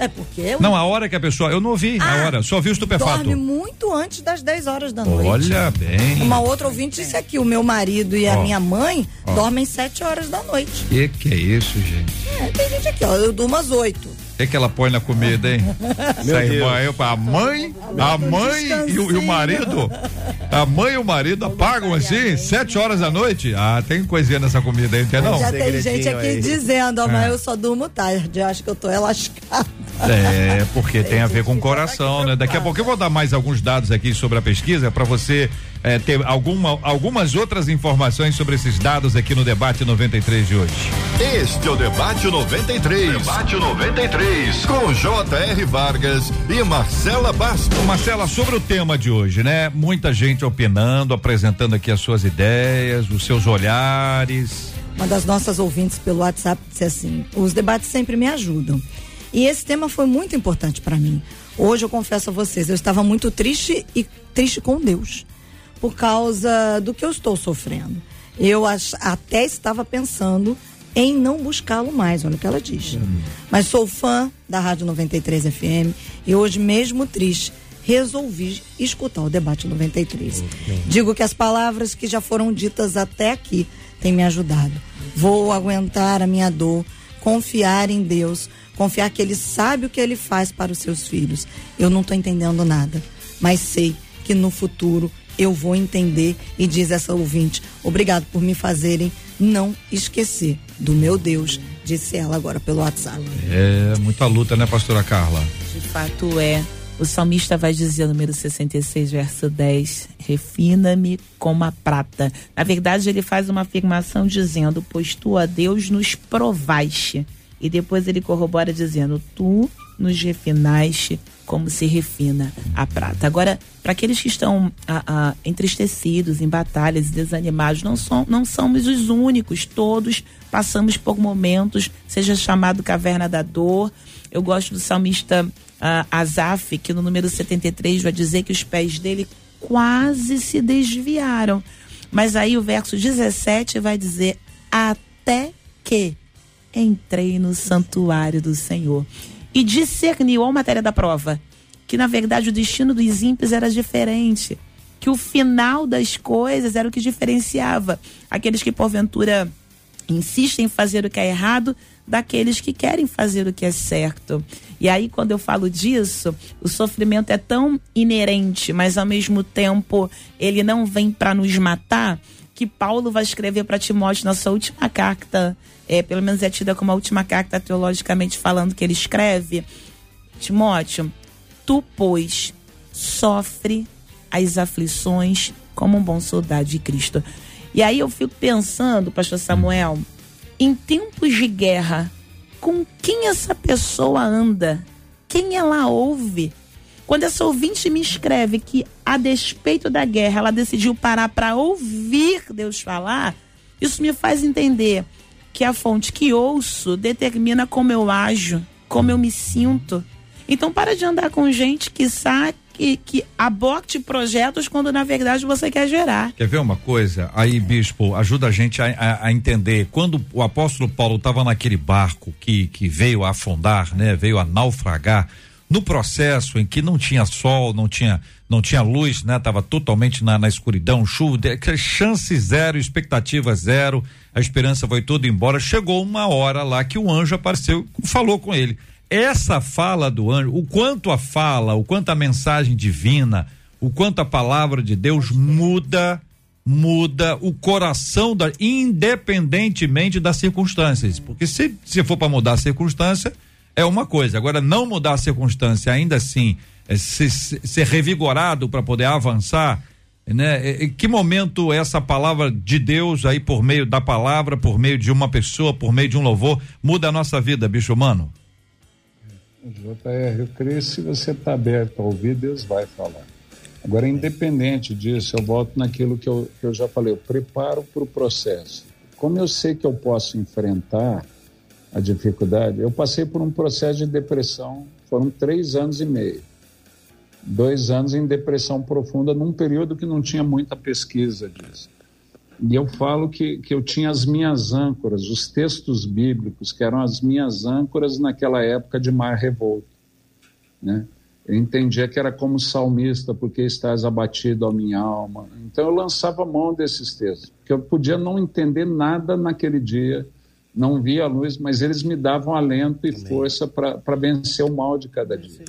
É porque eu Não, a hora que a pessoa. Eu não ouvi a Ah, hora, só vi o estupefato. dorme muito antes das 10 horas da noite. Olha bem. Uma outra ouvinte disse aqui, o meu marido e a Ó. minha mãe Ó. dormem 7 horas da noite. Que que é isso, gente? É, tem gente aqui, ó, eu durmo às 8. O que, que ela põe na comida, hein? Essa irmã aí, a mãe, a mãe e o, e o marido, a mãe e o marido apagam assim, sete horas da noite. Ah, tem coisinha nessa comida aí, não tem não? Já tem gente aqui aí. dizendo, ó, mas É. eu só durmo tarde, eu acho que eu tô lascada. É, porque tem a ver com o coração, né? Daqui a pouco eu vou dar mais alguns dados aqui sobre a pesquisa para você eh, ter alguma, algumas outras informações sobre esses dados aqui no debate 93 de hoje. Este é o Debate 93. Debate 93. Com J.R. Vargas e Marcela Bastos. Marcela, sobre o tema de hoje, né? Muita gente opinando, apresentando aqui as suas ideias, os seus olhares. Uma das nossas ouvintes pelo WhatsApp disse assim: os debates sempre me ajudam. E esse tema foi muito importante para mim. Hoje eu confesso a vocês, eu estava muito triste e triste com Deus por causa do que eu estou sofrendo. Eu até estava pensando em não buscá-lo mais, olha o que ela diz. Mas sou fã da Rádio 93 FM e hoje, mesmo triste, resolvi escutar o debate 93. Digo que as palavras que já foram ditas até aqui têm me ajudado. Vou aguentar a minha dor, confiar em Deus, confiar que Ele sabe o que Ele faz para os seus filhos. Eu não estou entendendo nada, mas sei que no futuro eu vou entender. E diz essa ouvinte: obrigado por me fazerem não esquecer do meu Deus, disse ela agora pelo WhatsApp. É muita luta, né, pastora Carla? De fato é. O salmista vai dizer, número 66, verso 10, refina-me como a prata. Na verdade, ele faz uma afirmação dizendo, pois tu, ó Deus, nos provaste. E depois ele corrobora dizendo, tu nos refinaste como se refina a prata. Agora, para aqueles que estão ah, ah, entristecidos, em batalhas e desanimados, não, não somos os únicos. Todos passamos por momentos, seja chamado caverna da dor. Eu gosto do salmista ah, Asaf, que no número 73 vai dizer que os pés dele quase se desviaram. Mas aí o verso 17 vai dizer: Até que entrei no santuário do Senhor. E discerniu, a matéria da prova, que na verdade o destino dos ímpios era diferente. que o final das coisas era o que diferenciava aqueles que porventura insistem em fazer o que é errado daqueles que querem fazer o que é certo. E aí, quando eu falo disso, o sofrimento é tão inerente, mas ao mesmo tempo ele não vem para nos matar, que Paulo vai escrever para Timóteo na sua última carta, é, pelo menos é tida como a última carta teologicamente falando que ele escreve. Timóteo, tu, pois, sofre as aflições como um bom soldado de Cristo. E aí eu fico pensando, pastor Samuel, em tempos de guerra, com quem essa pessoa anda? Quem ela ouve? Quando essa ouvinte me escreve que, a despeito da guerra, ela decidiu parar para ouvir Deus falar, isso me faz entender que a fonte que ouço determina como eu ajo, como eu me sinto. Então, para de andar com gente que sabe que, que aborte projetos quando na verdade você quer gerar. Quer ver uma coisa? Aí, bispo, ajuda a gente a, a, a entender. Quando o apóstolo Paulo estava naquele barco que, que veio a afundar, né? Veio a naufragar, no processo em que não tinha sol, não tinha não tinha luz, né? Tava totalmente na, na escuridão, chuva, chance zero, expectativa zero, a esperança foi toda embora. Chegou uma hora lá que o anjo apareceu, falou com ele essa fala do anjo, o quanto a fala, o quanto a mensagem divina, o quanto a palavra de Deus muda, muda o coração da, independentemente das circunstâncias. Porque se, se for para mudar a circunstância, é uma coisa. Agora, não mudar a circunstância, ainda assim, é, ser, ser revigorado para poder avançar, né? Em que momento essa palavra de Deus aí por meio da palavra, por meio de uma pessoa, por meio de um louvor, muda a nossa vida, bicho humano? JR, eu creio se você está aberto a ouvir, Deus vai falar. Agora, independente disso, eu volto naquilo que eu, que eu já falei, eu preparo para o processo. Como eu sei que eu posso enfrentar a dificuldade, eu passei por um processo de depressão, foram três anos e meio. Dois anos em depressão profunda, num período que não tinha muita pesquisa disso. E eu falo que, que eu tinha as minhas âncoras, os textos bíblicos, que eram as minhas âncoras naquela época de mar revolto. Né? Eu entendia que era como salmista, porque estás abatido a minha alma. Então eu lançava mão desses textos, porque eu podia não entender nada naquele dia, não via a luz, mas eles me davam alento e Amém. força para vencer o mal de cada dia.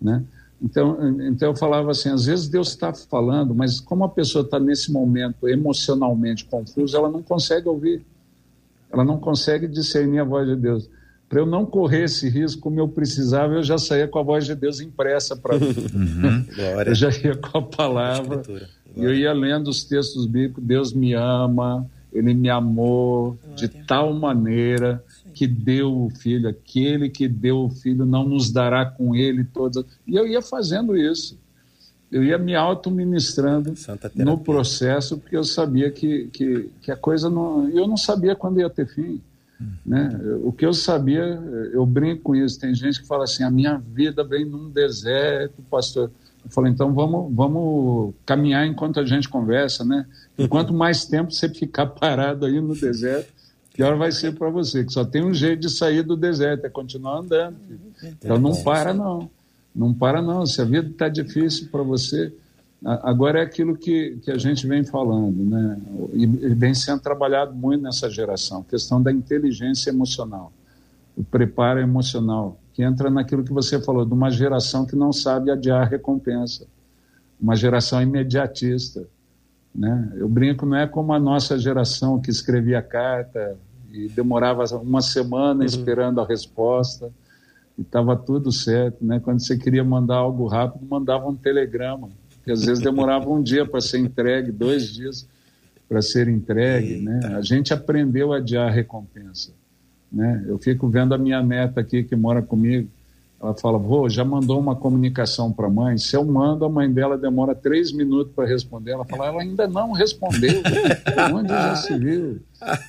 Né? Então, então eu falava assim, às vezes Deus está falando, mas como a pessoa está nesse momento emocionalmente confusa, ela não consegue ouvir, ela não consegue discernir a voz de Deus. Para eu não correr esse risco, como eu precisava, eu já saía com a voz de Deus impressa para mim. Uhum, eu já ia com a palavra, e eu ia lendo os textos bíblicos, Deus me ama, Ele me amou glória. de tal maneira que deu o filho, aquele que deu o filho não nos dará com ele todas. E eu ia fazendo isso. Eu ia me auto-ministrando no processo, porque eu sabia que, que, que, a coisa não. Eu não sabia quando ia ter fim. Né? O que eu sabia, eu brinco com isso. Tem gente que fala assim: a minha vida vem num deserto, pastor. Eu falei, então vamos, vamos caminhar enquanto a gente conversa, né? E quanto mais tempo você ficar parado aí no deserto, pior vai ser para você, que só tem um jeito de sair do deserto, é continuar andando. Filho. Então não para não, não para não. Se a vida está difícil para você, agora é aquilo que, que a gente vem falando, né? E vem sendo trabalhado muito nessa geração, questão da inteligência emocional, o preparo emocional, que entra naquilo que você falou, de uma geração que não sabe adiar a recompensa, uma geração imediatista. Né? Eu brinco, não é como a nossa geração que escrevia carta, e demorava uma semana uhum. esperando a resposta e estava tudo certo, né? Quando você queria mandar algo rápido, mandava um telegrama, que às vezes demorava um dia para ser entregue, dois dias para ser entregue, Eita. né? A gente aprendeu a adiar a recompensa, né? Eu fico vendo a minha neta aqui que mora comigo, ela fala, vô, já mandou uma comunicação para a mãe? Se eu mando, a mãe dela demora três minutos para responder. Ela fala, ela ainda não respondeu. Onde já se viu?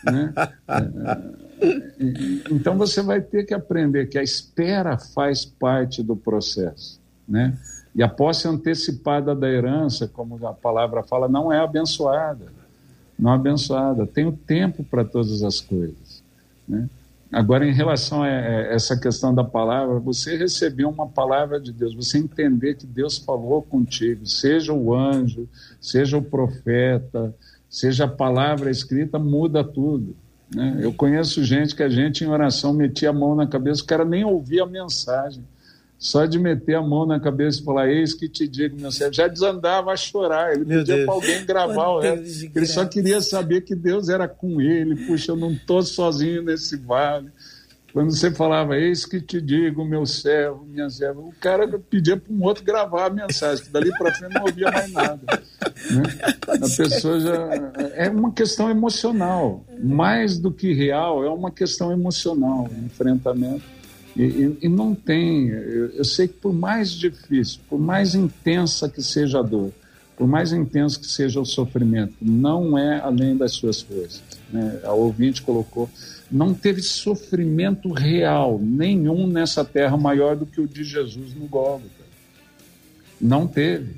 Né? É, é, então você vai ter que aprender que a espera faz parte do processo. Né? E a posse antecipada da herança, como a palavra fala, não é abençoada. Não é abençoada. Tem o tempo para todas as coisas. Né? Agora, em relação a essa questão da palavra, você recebeu uma palavra de Deus, você entender que Deus falou contigo, seja o anjo, seja o profeta, seja a palavra escrita, muda tudo. Né? Eu conheço gente que a gente em oração metia a mão na cabeça, o cara nem ouvia a mensagem. Só de meter a mão na cabeça e falar, eis que te digo, meu servo, já desandava a chorar. Ele meu pedia para alguém gravar o resto. Ele só queria saber que Deus era com ele. Puxa, eu não estou sozinho nesse vale. Quando você falava, eis que te digo, meu servo, minha serva, o cara pedia para um outro gravar a mensagem, que dali para frente não ouvia mais nada. Né? A pessoa já. É uma questão emocional. Mais do que real, é uma questão emocional, enfrentamento e, e, e não tem, eu, eu, sei que por mais difícil, por mais intensa que seja a dor, por mais intenso que seja o sofrimento, não é além das suas forças. Né? A ouvinte colocou, não teve sofrimento real nenhum nessa terra maior do que o de Jesus no Gólgota. Não teve.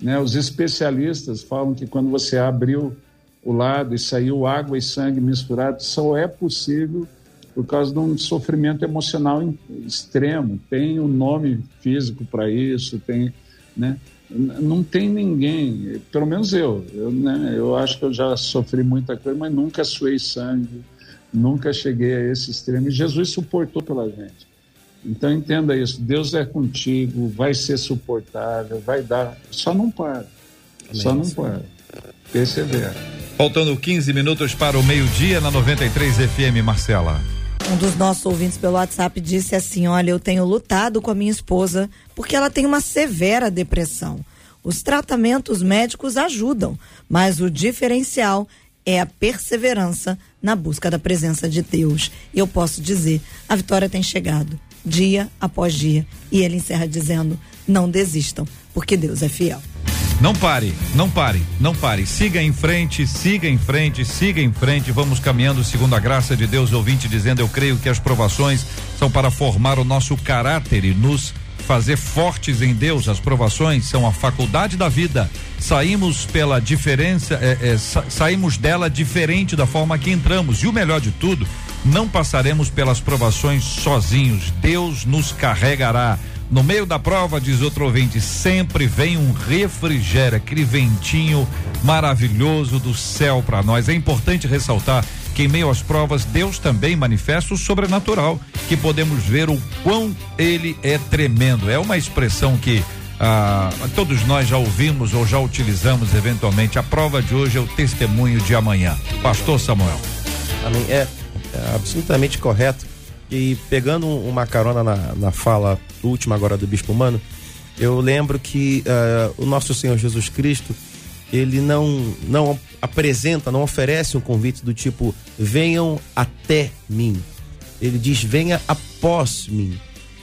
Né? Os especialistas falam que quando você abriu o lado e saiu água e sangue misturados, só é possível por causa de um sofrimento emocional extremo. Tem o um nome físico para isso, tem, né? Não tem ninguém, pelo menos eu, eu, né? eu acho que eu já sofri muita coisa, mas nunca suei sangue, nunca cheguei a esse extremo. E Jesus suportou pela gente. Então entenda isso, Deus é contigo, vai ser suportável, vai dar, só não para, Amém. só não para, persevera. Faltando 15 minutos para o meio-dia na 93 FM, Marcela. Um dos nossos ouvintes pelo WhatsApp disse assim: Olha, eu tenho lutado com a minha esposa porque ela tem uma severa depressão. Os tratamentos médicos ajudam, mas o diferencial é a perseverança na busca da presença de Deus. E eu posso dizer: a vitória tem chegado, dia após dia. E ele encerra dizendo: Não desistam, porque Deus é fiel. Não pare, não pare, não pare. Siga em frente, siga em frente, siga em frente. Vamos caminhando segundo a graça de Deus, ouvinte, dizendo: Eu creio que as provações são para formar o nosso caráter e nos fazer fortes em Deus. As provações são a faculdade da vida. Saímos pela diferença, é, é, sa saímos dela diferente da forma que entramos. E o melhor de tudo, não passaremos pelas provações sozinhos. Deus nos carregará. No meio da prova, diz outro ouvinte, sempre vem um refrigério, aquele ventinho maravilhoso do céu para nós. É importante ressaltar que em meio às provas, Deus também manifesta o sobrenatural, que podemos ver o quão ele é tremendo. É uma expressão que ah, todos nós já ouvimos ou já utilizamos eventualmente. A prova de hoje é o testemunho de amanhã. Pastor Samuel. Amém. É, absolutamente correto. E pegando uma carona na, na fala última agora do Bispo Humano, eu lembro que uh, o nosso Senhor Jesus Cristo, ele não, não apresenta, não oferece um convite do tipo, venham até mim. Ele diz, venha após mim.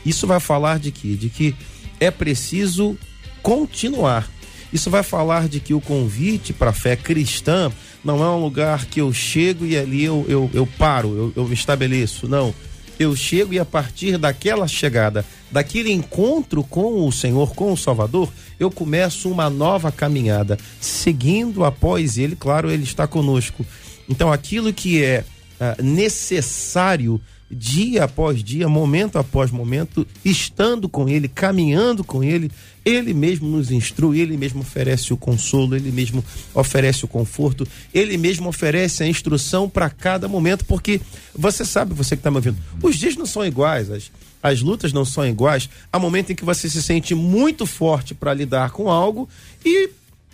Isso vai falar de quê? De que é preciso continuar. Isso vai falar de que o convite para a fé cristã não é um lugar que eu chego e ali eu, eu, eu paro, eu, eu me estabeleço. Não eu chego e a partir daquela chegada, daquele encontro com o Senhor, com o Salvador, eu começo uma nova caminhada, seguindo após Ele, claro, Ele está conosco. Então, aquilo que é uh, necessário dia após dia, momento após momento, estando com Ele, caminhando com Ele, Ele mesmo nos instrui, Ele mesmo oferece o consolo, Ele mesmo oferece o conforto, Ele mesmo oferece a instrução para cada momento, porque você sabe, você que está me ouvindo, os dias não são iguais, as, as lutas não são iguais. Há momento em que você se sente muito forte para lidar com algo e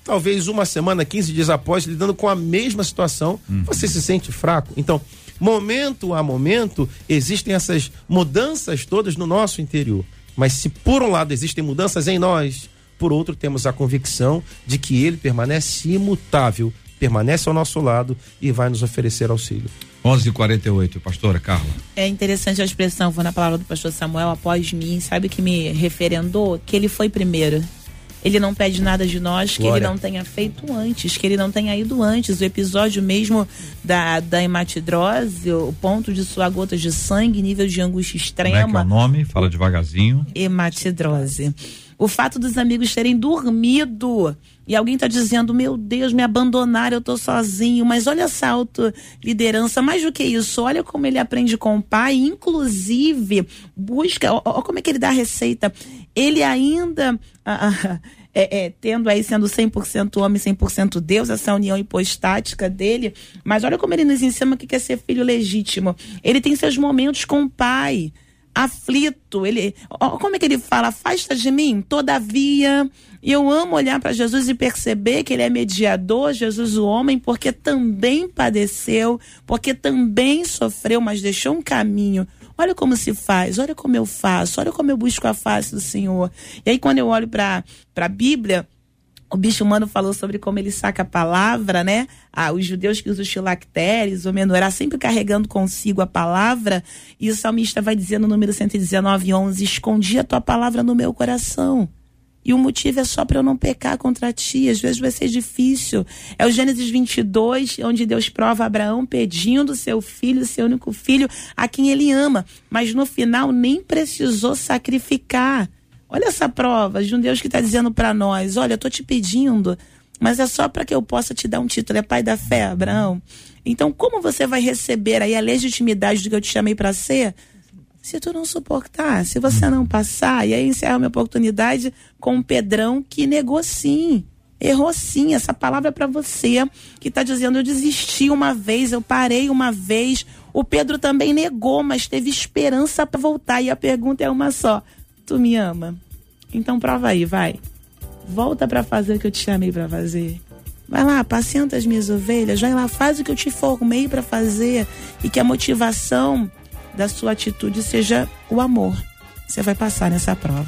talvez uma semana, 15 dias após, lidando com a mesma situação, uhum. você se sente fraco. Então, momento a momento, existem essas mudanças todas no nosso interior. Mas se por um lado existem mudanças em nós, por outro temos a convicção de que ele permanece imutável, permanece ao nosso lado e vai nos oferecer auxílio. 11:48, pastora Carla. É interessante a expressão, vou na palavra do pastor Samuel após mim, sabe que me referendou que ele foi primeiro. Ele não pede nada de nós que Glória. ele não tenha feito antes, que ele não tenha ido antes. O episódio mesmo da, da hematidrose, o ponto de sua gota de sangue, nível de angústia extrema. Como é que é o nome? Fala devagarzinho. Hematidrose. O fato dos amigos terem dormido e alguém está dizendo, meu Deus, me abandonaram, eu estou sozinho. Mas olha essa autoliderança, mais do que isso, olha como ele aprende com o pai, inclusive busca, olha como é que ele dá a receita. Ele ainda. Ah, ah, é, é, tendo aí sendo 100% homem, 100% Deus, essa união hipostática dele. Mas olha como ele nos ensina o que é ser filho legítimo. Ele tem seus momentos com o pai aflito. Ele, ó, como é que ele fala? Afasta de mim. Todavia, eu amo olhar para Jesus e perceber que ele é mediador, Jesus o homem, porque também padeceu, porque também sofreu, mas deixou um caminho. Olha como se faz, olha como eu faço, olha como eu busco a face do Senhor. E aí, quando eu olho para a Bíblia, o bicho humano falou sobre como ele saca a palavra, né? Ah, os judeus que usam os filactérios, o menorá sempre carregando consigo a palavra. E o salmista vai dizer no número 119, 11: Escondi a tua palavra no meu coração. E o motivo é só para eu não pecar contra ti. Às vezes vai ser difícil. É o Gênesis 22, onde Deus prova Abraão pedindo seu filho, seu único filho, a quem ele ama. Mas no final nem precisou sacrificar. Olha essa prova de um Deus que está dizendo para nós: olha, eu estou te pedindo, mas é só para que eu possa te dar um título. É pai da fé, Abraão. Então, como você vai receber aí a legitimidade do que eu te chamei para ser? Se tu não suportar, se você não passar, e aí encerra a minha oportunidade com um Pedrão que negou sim. Errou sim, essa palavra é para você que está dizendo eu desisti uma vez, eu parei uma vez. O Pedro também negou, mas teve esperança para voltar. E a pergunta é uma só: Tu me ama? Então prova aí, vai. Volta para fazer o que eu te chamei para fazer. Vai lá, pacienta as minhas ovelhas, vai lá, faz o que eu te formei para fazer e que a motivação da sua atitude seja o amor. Você vai passar nessa prova.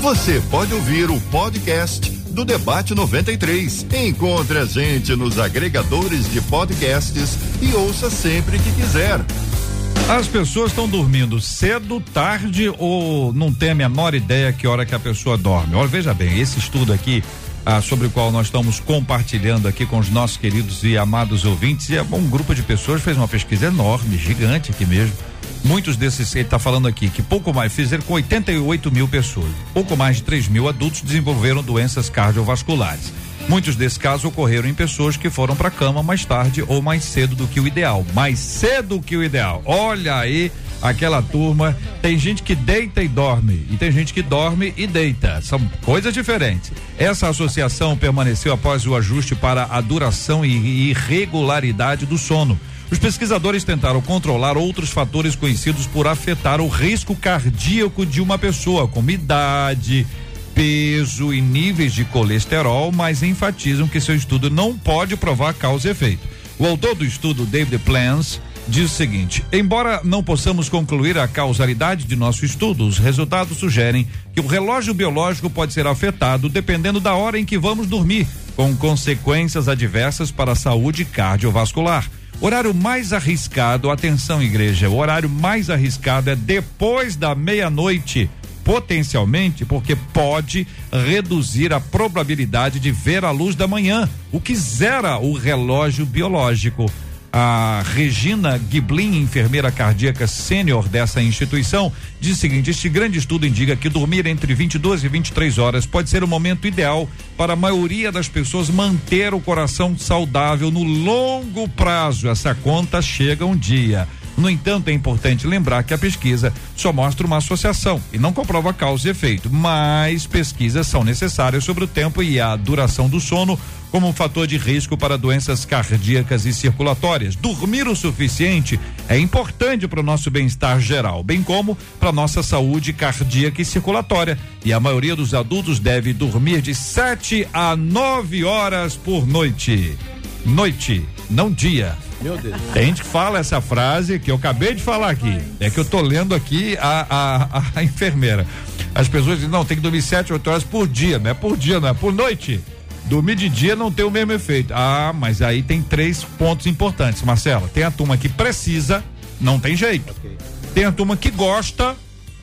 Você pode ouvir o podcast do Debate 93. Encontre a gente nos agregadores de podcasts e ouça sempre que quiser. As pessoas estão dormindo cedo, tarde ou não tem a menor ideia que hora que a pessoa dorme. Olha, veja bem, esse estudo aqui ah, sobre o qual nós estamos compartilhando aqui com os nossos queridos e amados ouvintes, e é um grupo de pessoas fez uma pesquisa enorme, gigante aqui mesmo. Muitos desses, ele está falando aqui, que pouco mais, fizeram com 88 mil pessoas. Pouco mais de 3 mil adultos desenvolveram doenças cardiovasculares. Muitos desses casos ocorreram em pessoas que foram para a cama mais tarde ou mais cedo do que o ideal. Mais cedo que o ideal. Olha aí aquela turma. Tem gente que deita e dorme e tem gente que dorme e deita. São coisas diferentes. Essa associação permaneceu após o ajuste para a duração e irregularidade do sono. Os pesquisadores tentaram controlar outros fatores conhecidos por afetar o risco cardíaco de uma pessoa, como idade, peso e níveis de colesterol, mas enfatizam que seu estudo não pode provar causa e efeito. O autor do estudo, David Plans, diz o seguinte: embora não possamos concluir a causalidade de nosso estudo, os resultados sugerem que o relógio biológico pode ser afetado dependendo da hora em que vamos dormir, com consequências adversas para a saúde cardiovascular. Horário mais arriscado, atenção igreja, o horário mais arriscado é depois da meia-noite potencialmente porque pode reduzir a probabilidade de ver a luz da manhã, o que zera o relógio biológico. A Regina Giblin, enfermeira cardíaca sênior dessa instituição, diz o seguinte: este grande estudo indica que dormir entre 22 e 23 horas pode ser o momento ideal para a maioria das pessoas manter o coração saudável no longo prazo. Essa conta chega um dia. No entanto, é importante lembrar que a pesquisa só mostra uma associação e não comprova causa e efeito, mas pesquisas são necessárias sobre o tempo e a duração do sono como um fator de risco para doenças cardíacas e circulatórias. Dormir o suficiente é importante para o nosso bem-estar geral, bem como para nossa saúde cardíaca e circulatória. E a maioria dos adultos deve dormir de 7 a 9 horas por noite. Noite, não dia. Meu Deus. Tem gente que fala essa frase que eu acabei de falar aqui. É que eu tô lendo aqui a, a, a, enfermeira. As pessoas dizem, não, tem que dormir 7, 8 horas por dia, não é por dia, não é por noite. Dormir de dia não tem o mesmo efeito. Ah, mas aí tem três pontos importantes, Marcela. Tem a turma que precisa, não tem jeito. Okay. Tem a turma que gosta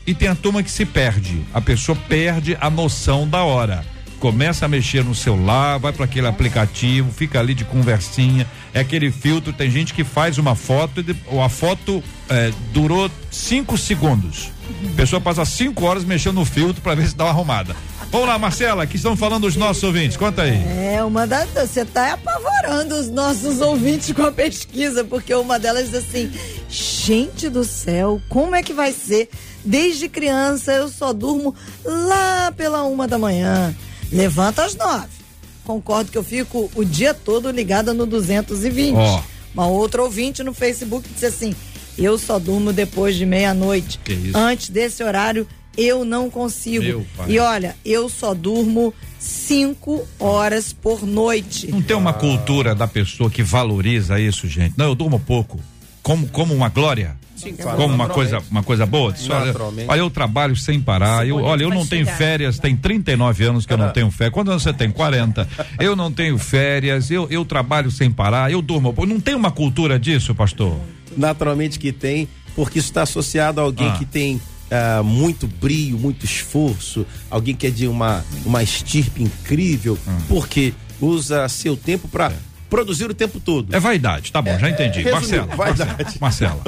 e tem a turma que se perde. A pessoa perde a noção da hora. Começa a mexer no celular, vai para aquele aplicativo, fica ali de conversinha. É aquele filtro. Tem gente que faz uma foto ou a foto é, durou cinco segundos. A pessoa passa cinco horas mexendo no filtro para ver se dá uma arrumada. Vamos lá, Marcela, que estão falando os nossos ouvintes. Conta aí. É, uma das. Você tá apavorando os nossos ouvintes com a pesquisa, porque uma delas diz assim: gente do céu, como é que vai ser? Desde criança eu só durmo lá pela uma da manhã. Levanta às nove. Concordo que eu fico o dia todo ligada no 220. Ó. Uma outra ouvinte no Facebook disse assim: eu só durmo depois de meia-noite. Antes desse horário eu não consigo. E olha, eu só durmo cinco horas por noite. Não tem uma cultura da pessoa que valoriza isso, gente. Não, eu durmo pouco. Como, como uma glória? Claro, como uma coisa, uma coisa boa? Diz, olha, olha, eu trabalho sem parar. Eu, olha, eu não tenho férias, tem 39 anos que eu não tenho férias. Anos você tem? 40. Eu não tenho férias, eu, eu trabalho sem parar, eu durmo. Não tem uma cultura disso, pastor? Naturalmente que tem, porque isso está associado a alguém Ah. que tem ah, muito brio, muito esforço, alguém que é de uma, uma estirpe incrível, Ah. porque usa seu tempo para produzir o tempo todo. É vaidade, tá bom, já entendi. resumindo, Marcela. vaidade. Marcela.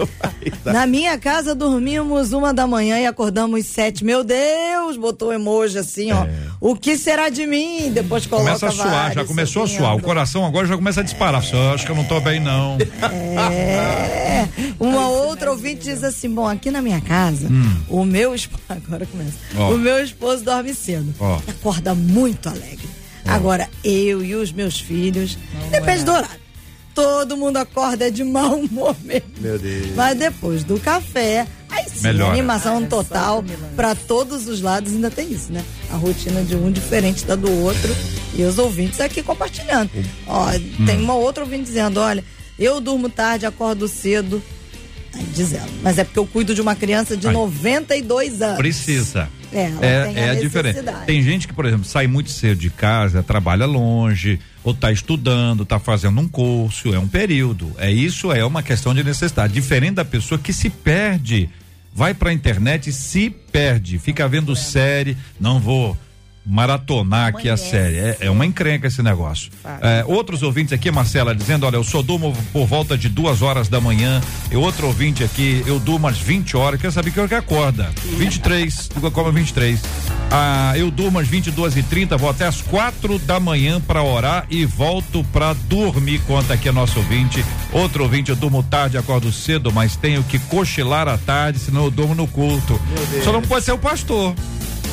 Na minha casa dormimos uma da manhã e acordamos sete. Meu Deus, botou emoji assim, ó. O que será de mim? Depois coloca É. Começa a suar, vários, já começou a assim, suar. O coração agora já começa a disparar. Só acho que eu não tô bem, não. É. Uma outra ouvinte diz assim: bom, aqui na minha casa, o meu esposo. Agora começa. Hum. Ó. O meu esposo dorme cedo. Ó. E acorda muito alegre. Agora, eu e os meus filhos, depende do horário. Todo mundo acorda de mau humor mesmo. Meu Deus. Mas depois do café, aí sim, Melhora. animação total para todos os lados ainda tem isso, né? A rotina de um diferente da do outro e os ouvintes aqui compartilhando. Ó, tem uma outra ouvinte dizendo, olha, eu durmo tarde, acordo cedo. Aí diz ela, mas é porque eu cuido de uma criança de Ai. 92 anos. Precisa. É, É, é a a diferença. Tem gente que, por exemplo, sai muito cedo de casa, trabalha longe, ou tá estudando, tá fazendo um curso, é um período. É isso, é uma questão de necessidade. Diferente da pessoa que se perde, vai pra internet e se perde, fica vendo série, não vou maratonar aqui a série. É, é uma encrenca esse negócio. É, outros ouvintes aqui, Marcela, dizendo: olha, eu só durmo por volta de duas horas da manhã. E outro ouvinte aqui, eu durmo às 20 horas. Quer saber que hora que acorda? 23, como 23. Ah, eu durmo às 22 e 30 vou até às quatro da manhã para orar e volto para dormir. Conta aqui a nosso ouvinte. Outro ouvinte, eu durmo tarde, acordo cedo, mas tenho que cochilar à tarde, senão eu durmo no culto. Só não pode ser o pastor.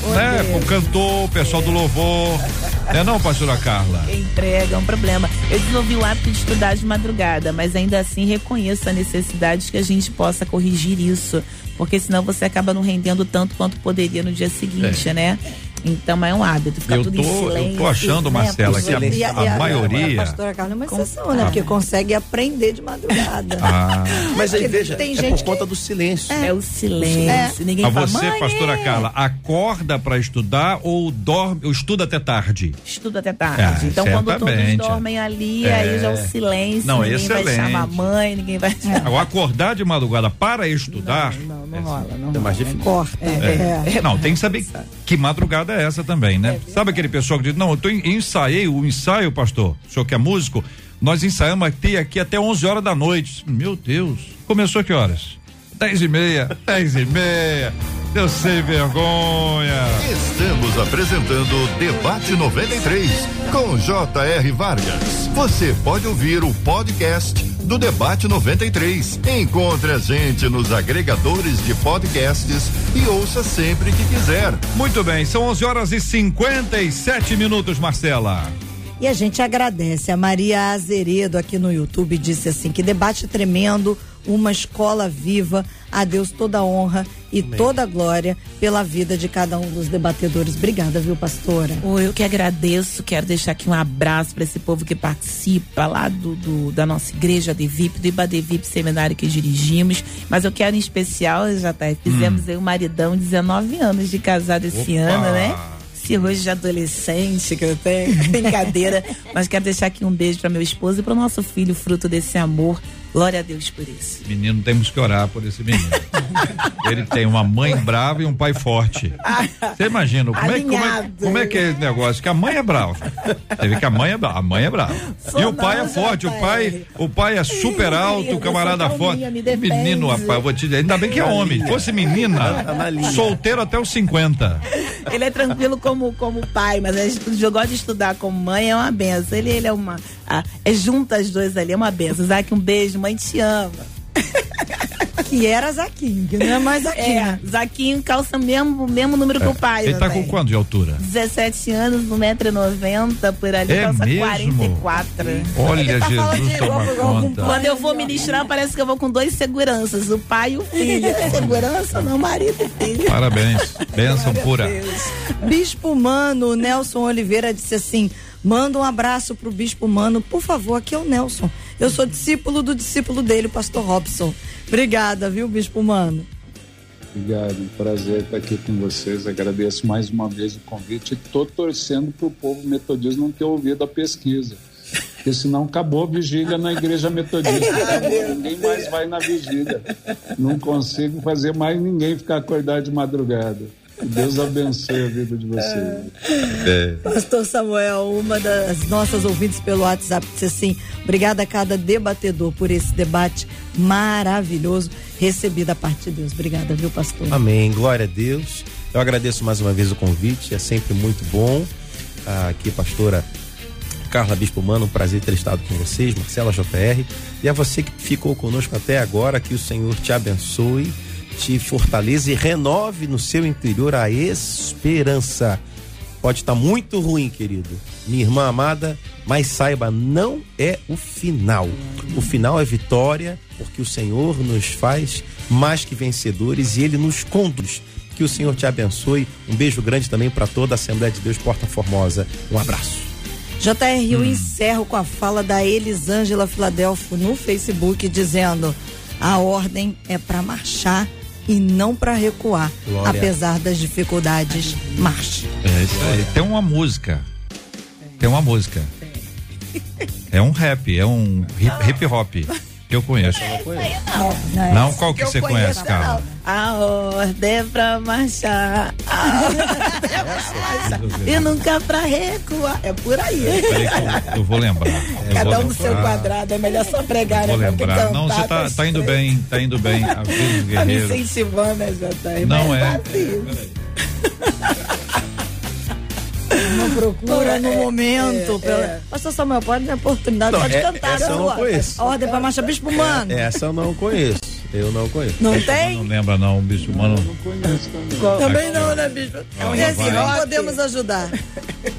Né? O cantor, o pessoal do louvor. É não, pastora Carla? entrega, é um problema. Eu desenvolvi o hábito de estudar de madrugada, mas ainda assim reconheço a necessidade de que a gente possa corrigir isso, porque senão você acaba não rendendo tanto quanto poderia no dia seguinte, né? Então é um hábito, ficar Eu tudo tô- em eu tô silêncio. achando, né? Marcela, que a- E a e A maioria- pastora Carla é uma exceção, né? Porque consegue aprender de madrugada. Ah. Mas aí veja, tem é gente por conta do silêncio. É o silêncio. É. Ninguém A fala, você, "Mãe, pastora é". Carla, acorda para estudar ou dorme, ou estuda até tarde? Estuda até tarde. Ah, então, quando todos dormem ali, É. aí já é o silêncio. Não, ninguém vai excelente. chamar a mãe, ninguém vai. Agora, acordar de madrugada para estudar. Não, não rola, não É mais rola. difícil. Corta. É. Não, tem que saber que madrugada é essa também, né? Sabe aquele pessoal que diz, não, eu tô em, ensaiei o ensaio, pastor, o senhor que é músico, nós ensaiamos aqui, aqui até 11 horas da noite. Meu Deus, começou que horas? 10 e meia, 10 e meia, eu sem vergonha. Estamos apresentando o Debate 93 com J.R. Vargas. Você pode ouvir o podcast do Debate 93. Encontre a gente nos agregadores de podcasts e ouça sempre que quiser. Muito bem, são 11 horas e 57 minutos, Marcela. E a gente agradece. A Maria Azeredo aqui no YouTube disse assim: que debate tremendo, uma escola viva. A Deus toda a honra e toda a glória pela vida de cada um dos debatedores. Obrigada, viu, pastora? Ô, eu que agradeço, quero deixar aqui um abraço para esse povo que participa lá do, do- da nossa igreja Devip, do Ibadevip seminário que dirigimos. Mas eu quero em especial, já tá, fizemos aí o maridão 19 anos de casado esse Opa! ano, né? Esse rosto de adolescente que eu tenho, brincadeira. Mas quero deixar aqui um beijo para meu esposo e para o nosso filho, fruto desse amor Glória a Deus por isso. Menino, temos que orar por esse menino. Ele tem uma mãe brava e um pai forte. Você imagina, como é, como, é, como é que é esse negócio? Que a mãe é brava. Você vê que a mãe é brava, a mãe é brava. Sou e o pai não, é forte, o pai, o pai é super alto, o eu camarada forte. Menino, rapaz, eu vou te dizer, ainda bem que é homem. Se fosse menina, Tá solteiro até os 50. Ele é tranquilo como, como pai, mas ele gosta de estudar como mãe, é uma benção. Ele, ele é uma. ah, é junto as duas ali, é uma benção. Zaque, um beijo, mãe te ama. Que era Zaquinho, que não é mais Zaquinho. É, Zaquinho calça mesmo, mesmo número que o pai. Ele tá com quanto de altura? 17 anos, 1,90m, por ali, É calça mesmo? 44. Olha, tá Jesus, de toma conta. Quando eu vou ministrar, parece que eu vou com dois seguranças, o pai e o filho. Segurança, não, marido e filho. Parabéns. Bênção pura. Bispo Mano, Nelson Oliveira disse assim: manda um abraço pro Bispo Mano, por favor, aqui é o Nelson. Eu sou discípulo do discípulo dele, o pastor Robson. Obrigada, viu, Bispo Mano? Obrigado, prazer estar aqui com vocês. Agradeço mais uma vez o convite estou torcendo para o povo metodista não ter ouvido a pesquisa. Porque senão acabou a vigília na igreja metodista. Acabou, ninguém mais vai na vigília. Não consigo fazer mais ninguém ficar acordado de madrugada. Que Deus abençoe a vida de vocês. Pastor Samuel, uma das nossas ouvintes pelo WhatsApp disse assim: obrigada a cada debatedor por esse debate maravilhoso recebido da parte de Deus. Obrigada, viu, pastor? Amém, glória a Deus. Eu agradeço mais uma vez o convite, é sempre muito bom. Ah, Aqui, pastora Carla Bispo Mano, um prazer ter estado com vocês, Marcela JR. E a você que ficou conosco até agora, que o Senhor te abençoe, te fortaleça e renove no seu interior a esperança. Pode estar muito ruim, querido. Minha irmã amada, mas saiba, não é o final. O final é vitória, porque o Senhor nos faz mais que vencedores e ele nos conduz. Que o Senhor te abençoe. Um beijo grande também para toda a Assembleia de Deus Porta Formosa. Um abraço. JR, eu encerro com a fala da Elisângela Filadelfo no Facebook dizendo: a ordem é para marchar e não para recuar, Glória. apesar das dificuldades. Marche. É isso aí. Tem uma música. Tem uma música. É um rap, é um hip, hip hop que eu conheço. Não, Não, qual que você conhece, Carla? A ordem é pra marchar. A ordem é pra marchar. E nunca pra recuar. É por aí. Que eu, eu vou lembrar. Eu Cada vou um no seu quadrado. É melhor só pregar, Vou né? Lembrar. Não, você cantar tá, tá indo bem, tá indo bem. A Vila Tá me incentivando, né, JR? Não Mas é. assim, não procura no momento. é, pela- é. Pastor Samuel, pode ter oportunidade, Não, pode é- cantar. essa eu não conheço. A ordem para marcha Bispo Mano. Essa eu não conheço. Eu não conheço. Não Não tem? lembra não, bicho mano. Conheço também. Também não, né, Bispo? Não, Esse vai. não podemos ajudar.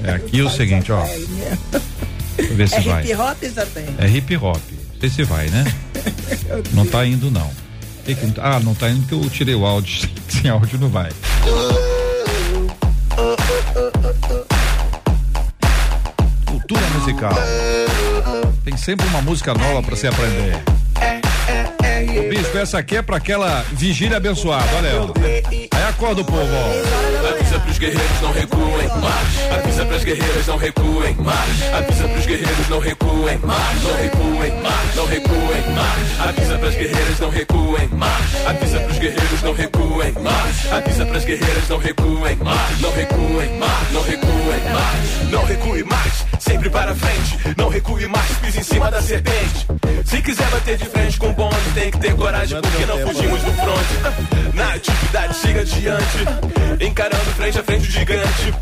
É aqui o seguinte, ó. Deixa eu ver se É vai. hip hop, já tem. É hip hop. Não sei se vai, né? Não tá indo, não. Ah, não tá indo porque eu tirei o áudio. Sem áudio não vai. Musical. Tem sempre uma música nova pra você aprender. Bispo, essa aqui é pra aquela vigília abençoada, olha ela. Aí acorda o povo, ó. Avisa pros guerreiros não recuem, marcha. Avisa pras guerreiras não recuem, marcha. Avisa pros guerreiros não recuem, marcha. Não recuem, marcha. Não recuem, marcha. Avisa pras guerreiras não recuem, marcha. Avisa pros guerreiros não recuem, marcha. Avisa pras guerreiras não recuem, marcha. Não recuem, marcha. Não recuem, marcha. Não recue mais, sempre para frente. Não recue mais, pisa em cima da serpente. Se quiser bater de frente com o bonde, tem que ter coragem, porque não fugimos do fronte. Na atividade, siga Encarando frente a frente o gigante.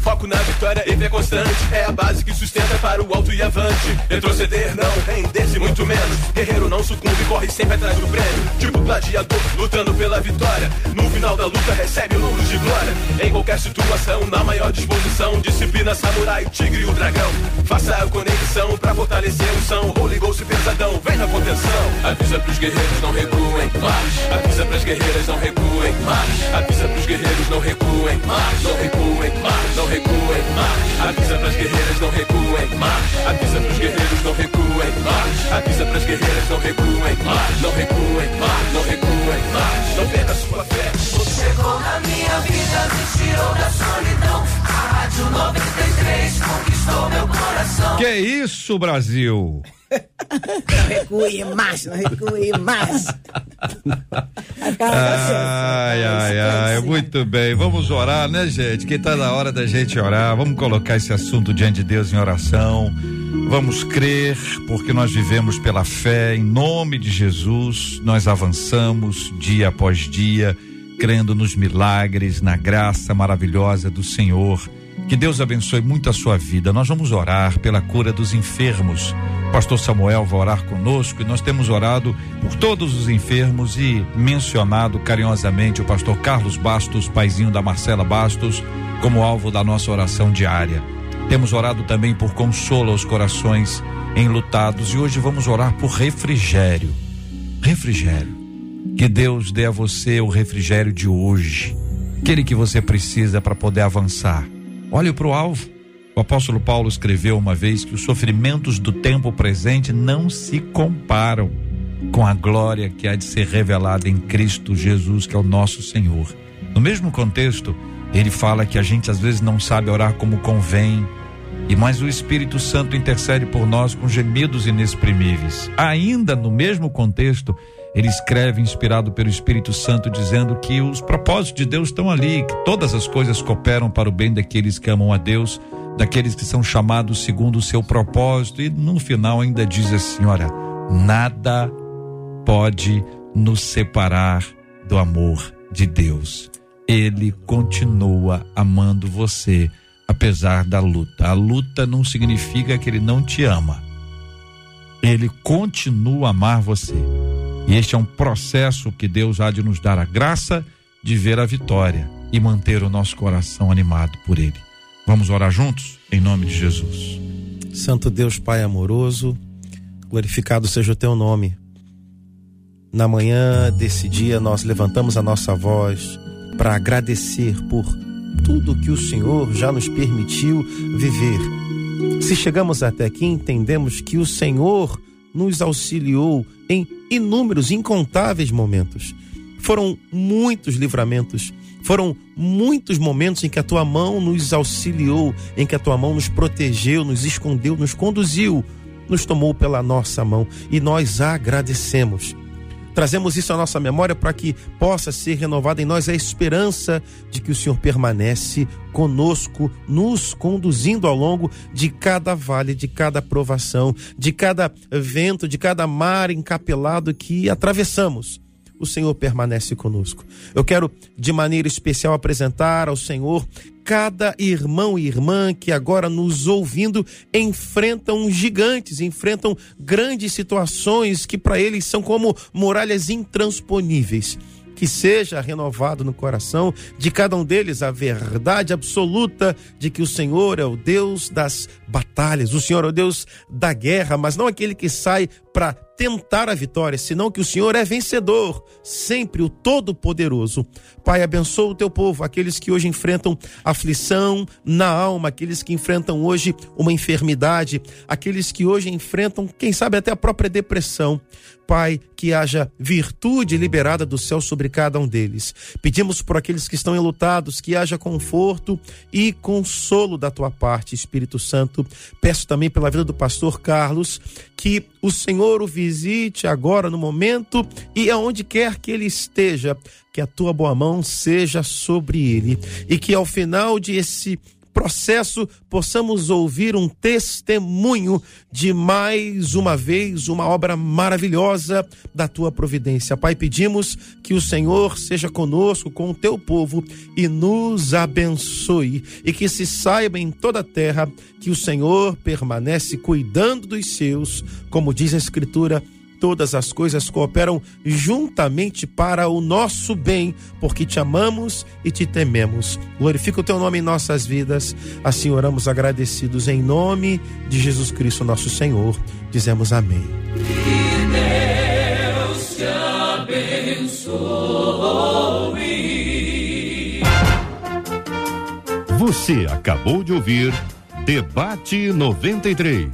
Foco na vitória e fé constante. É a base que sustenta para o alto e avante. Retroceder não, render-se muito menos. Guerreiro não sucumbe, corre sempre atrás do prêmio. Tipo gladiador, lutando pela vitória. No final da luta, recebe louros de glória. Em qualquer situação, na maior disposição. Disciplina, samurai, o tigre e o dragão. Faça a conexão pra fortalecer o som. Holy Ghost pesadão, vem na contenção. Avisa pros guerreiros, não recuem. Marcha. Avisa pras guerreiras, não recuem. Marcha. Avisa pros guerreiros, não recuem. Marcha. Não recuem. Marcha. Não recuem. Marcha. Avisa pras guerreiras, não recuem. Marcha. Avisa pros guerreiros, não recuem. Marcha. Avisa pras guerreiras, não recuem. Marcha. Não recuem. Marcha. Não recuem. Marcha. Não perca sua fé. Você chegou na minha vida, me tirou da solidão. A Rádio 93 conquistou meu coração. Que isso, Brasil? Não recue mais, não recue mais. Ai, ai, ai, muito bem. Vamos orar, né, gente? Que tá na hora da gente orar. Vamos colocar esse assunto diante de Deus em oração. Vamos crer, porque nós vivemos pela fé, em nome de Jesus. Nós avançamos dia após dia, crendo nos milagres, na graça maravilhosa do Senhor. Que Deus abençoe muito a sua vida. Nós vamos orar pela cura dos enfermos. Pastor Samuel vai orar conosco e nós temos orado por todos os enfermos e mencionado carinhosamente o pastor Carlos Bastos, paizinho da Marcela Bastos, como alvo da nossa oração diária. Temos orado também por consolo aos corações enlutados e hoje vamos orar por refrigério. Refrigério. Que Deus dê a você o refrigério de hoje, aquele que você precisa para poder avançar. Olhe para o alvo. O apóstolo Paulo escreveu uma vez que os sofrimentos do tempo presente não se comparam com a glória que há de ser revelada em Cristo Jesus, que é o nosso Senhor. No mesmo contexto, ele fala que a gente às vezes não sabe orar como convém, e mais o Espírito Santo intercede por nós com gemidos inexprimíveis. Ainda no mesmo contexto, ele escreve inspirado pelo Espírito Santo dizendo que os propósitos de Deus estão ali, que todas as coisas cooperam para o bem daqueles que amam a Deus, daqueles que são chamados segundo o seu propósito. E no final ainda diz assim: olha, nada pode nos separar do amor de Deus. Ele continua amando você apesar da luta. A luta não significa que ele não te ama. Ele continua a amar você. E este é um processo que Deus há de nos dar a graça de ver a vitória e manter o nosso coração animado por Ele. Vamos orar juntos? Em nome de Jesus. Santo Deus, Pai amoroso, glorificado seja o teu nome. Na manhã desse dia, nós levantamos a nossa voz para agradecer por tudo que o Senhor já nos permitiu viver. Se chegamos até aqui, entendemos que o Senhor nos auxiliou em inúmeros, incontáveis momentos. Foram muitos livramentos, foram muitos momentos em que a tua mão nos auxiliou, em que a tua mão nos protegeu, nos escondeu, nos conduziu, nos tomou pela nossa mão e nós agradecemos. Trazemos isso à nossa memória para que possa ser renovada em nós a esperança de que o Senhor permanece conosco, nos conduzindo ao longo de cada vale, de cada provação, de cada vento, de cada mar encapelado que atravessamos o Senhor permanece conosco. Eu quero, de maneira especial, apresentar ao Senhor cada irmão e irmã que agora nos ouvindo enfrentam gigantes, enfrentam grandes situações que para eles são como muralhas intransponíveis que seja renovado no coração de cada um deles a verdade absoluta de que o Senhor é o Deus das batalhas, o Senhor é o Deus da guerra, mas não aquele que sai para tentar a vitória, senão que o Senhor é vencedor, sempre o Todo-Poderoso. Pai, abençoa o teu povo, aqueles que hoje enfrentam aflição na alma, aqueles que enfrentam hoje uma enfermidade, aqueles que hoje enfrentam, quem sabe, até a própria depressão. Pai, que haja virtude liberada do céu sobre cada um deles. Pedimos por aqueles que estão enlutados que haja conforto e consolo da tua parte, Espírito Santo. Peço também pela vida do pastor Carlos que o Senhor o visite agora no momento e aonde quer que ele esteja, que a tua boa mão seja sobre ele e que ao final de esse processo possamos ouvir um testemunho de mais uma vez uma obra maravilhosa da tua providência. Pai, pedimos que o Senhor seja conosco, com o teu povo e nos abençoe e que se saiba em toda a terra que o Senhor permanece cuidando dos seus, como diz a Escritura todas as coisas cooperam juntamente para o nosso bem, porque te amamos e te tememos. Glorifica o teu nome em nossas vidas. Assim oramos agradecidos em nome de Jesus Cristo, nosso Senhor. Dizemos amém. Que Deus te abençoe. Você acabou de ouvir Debate 93.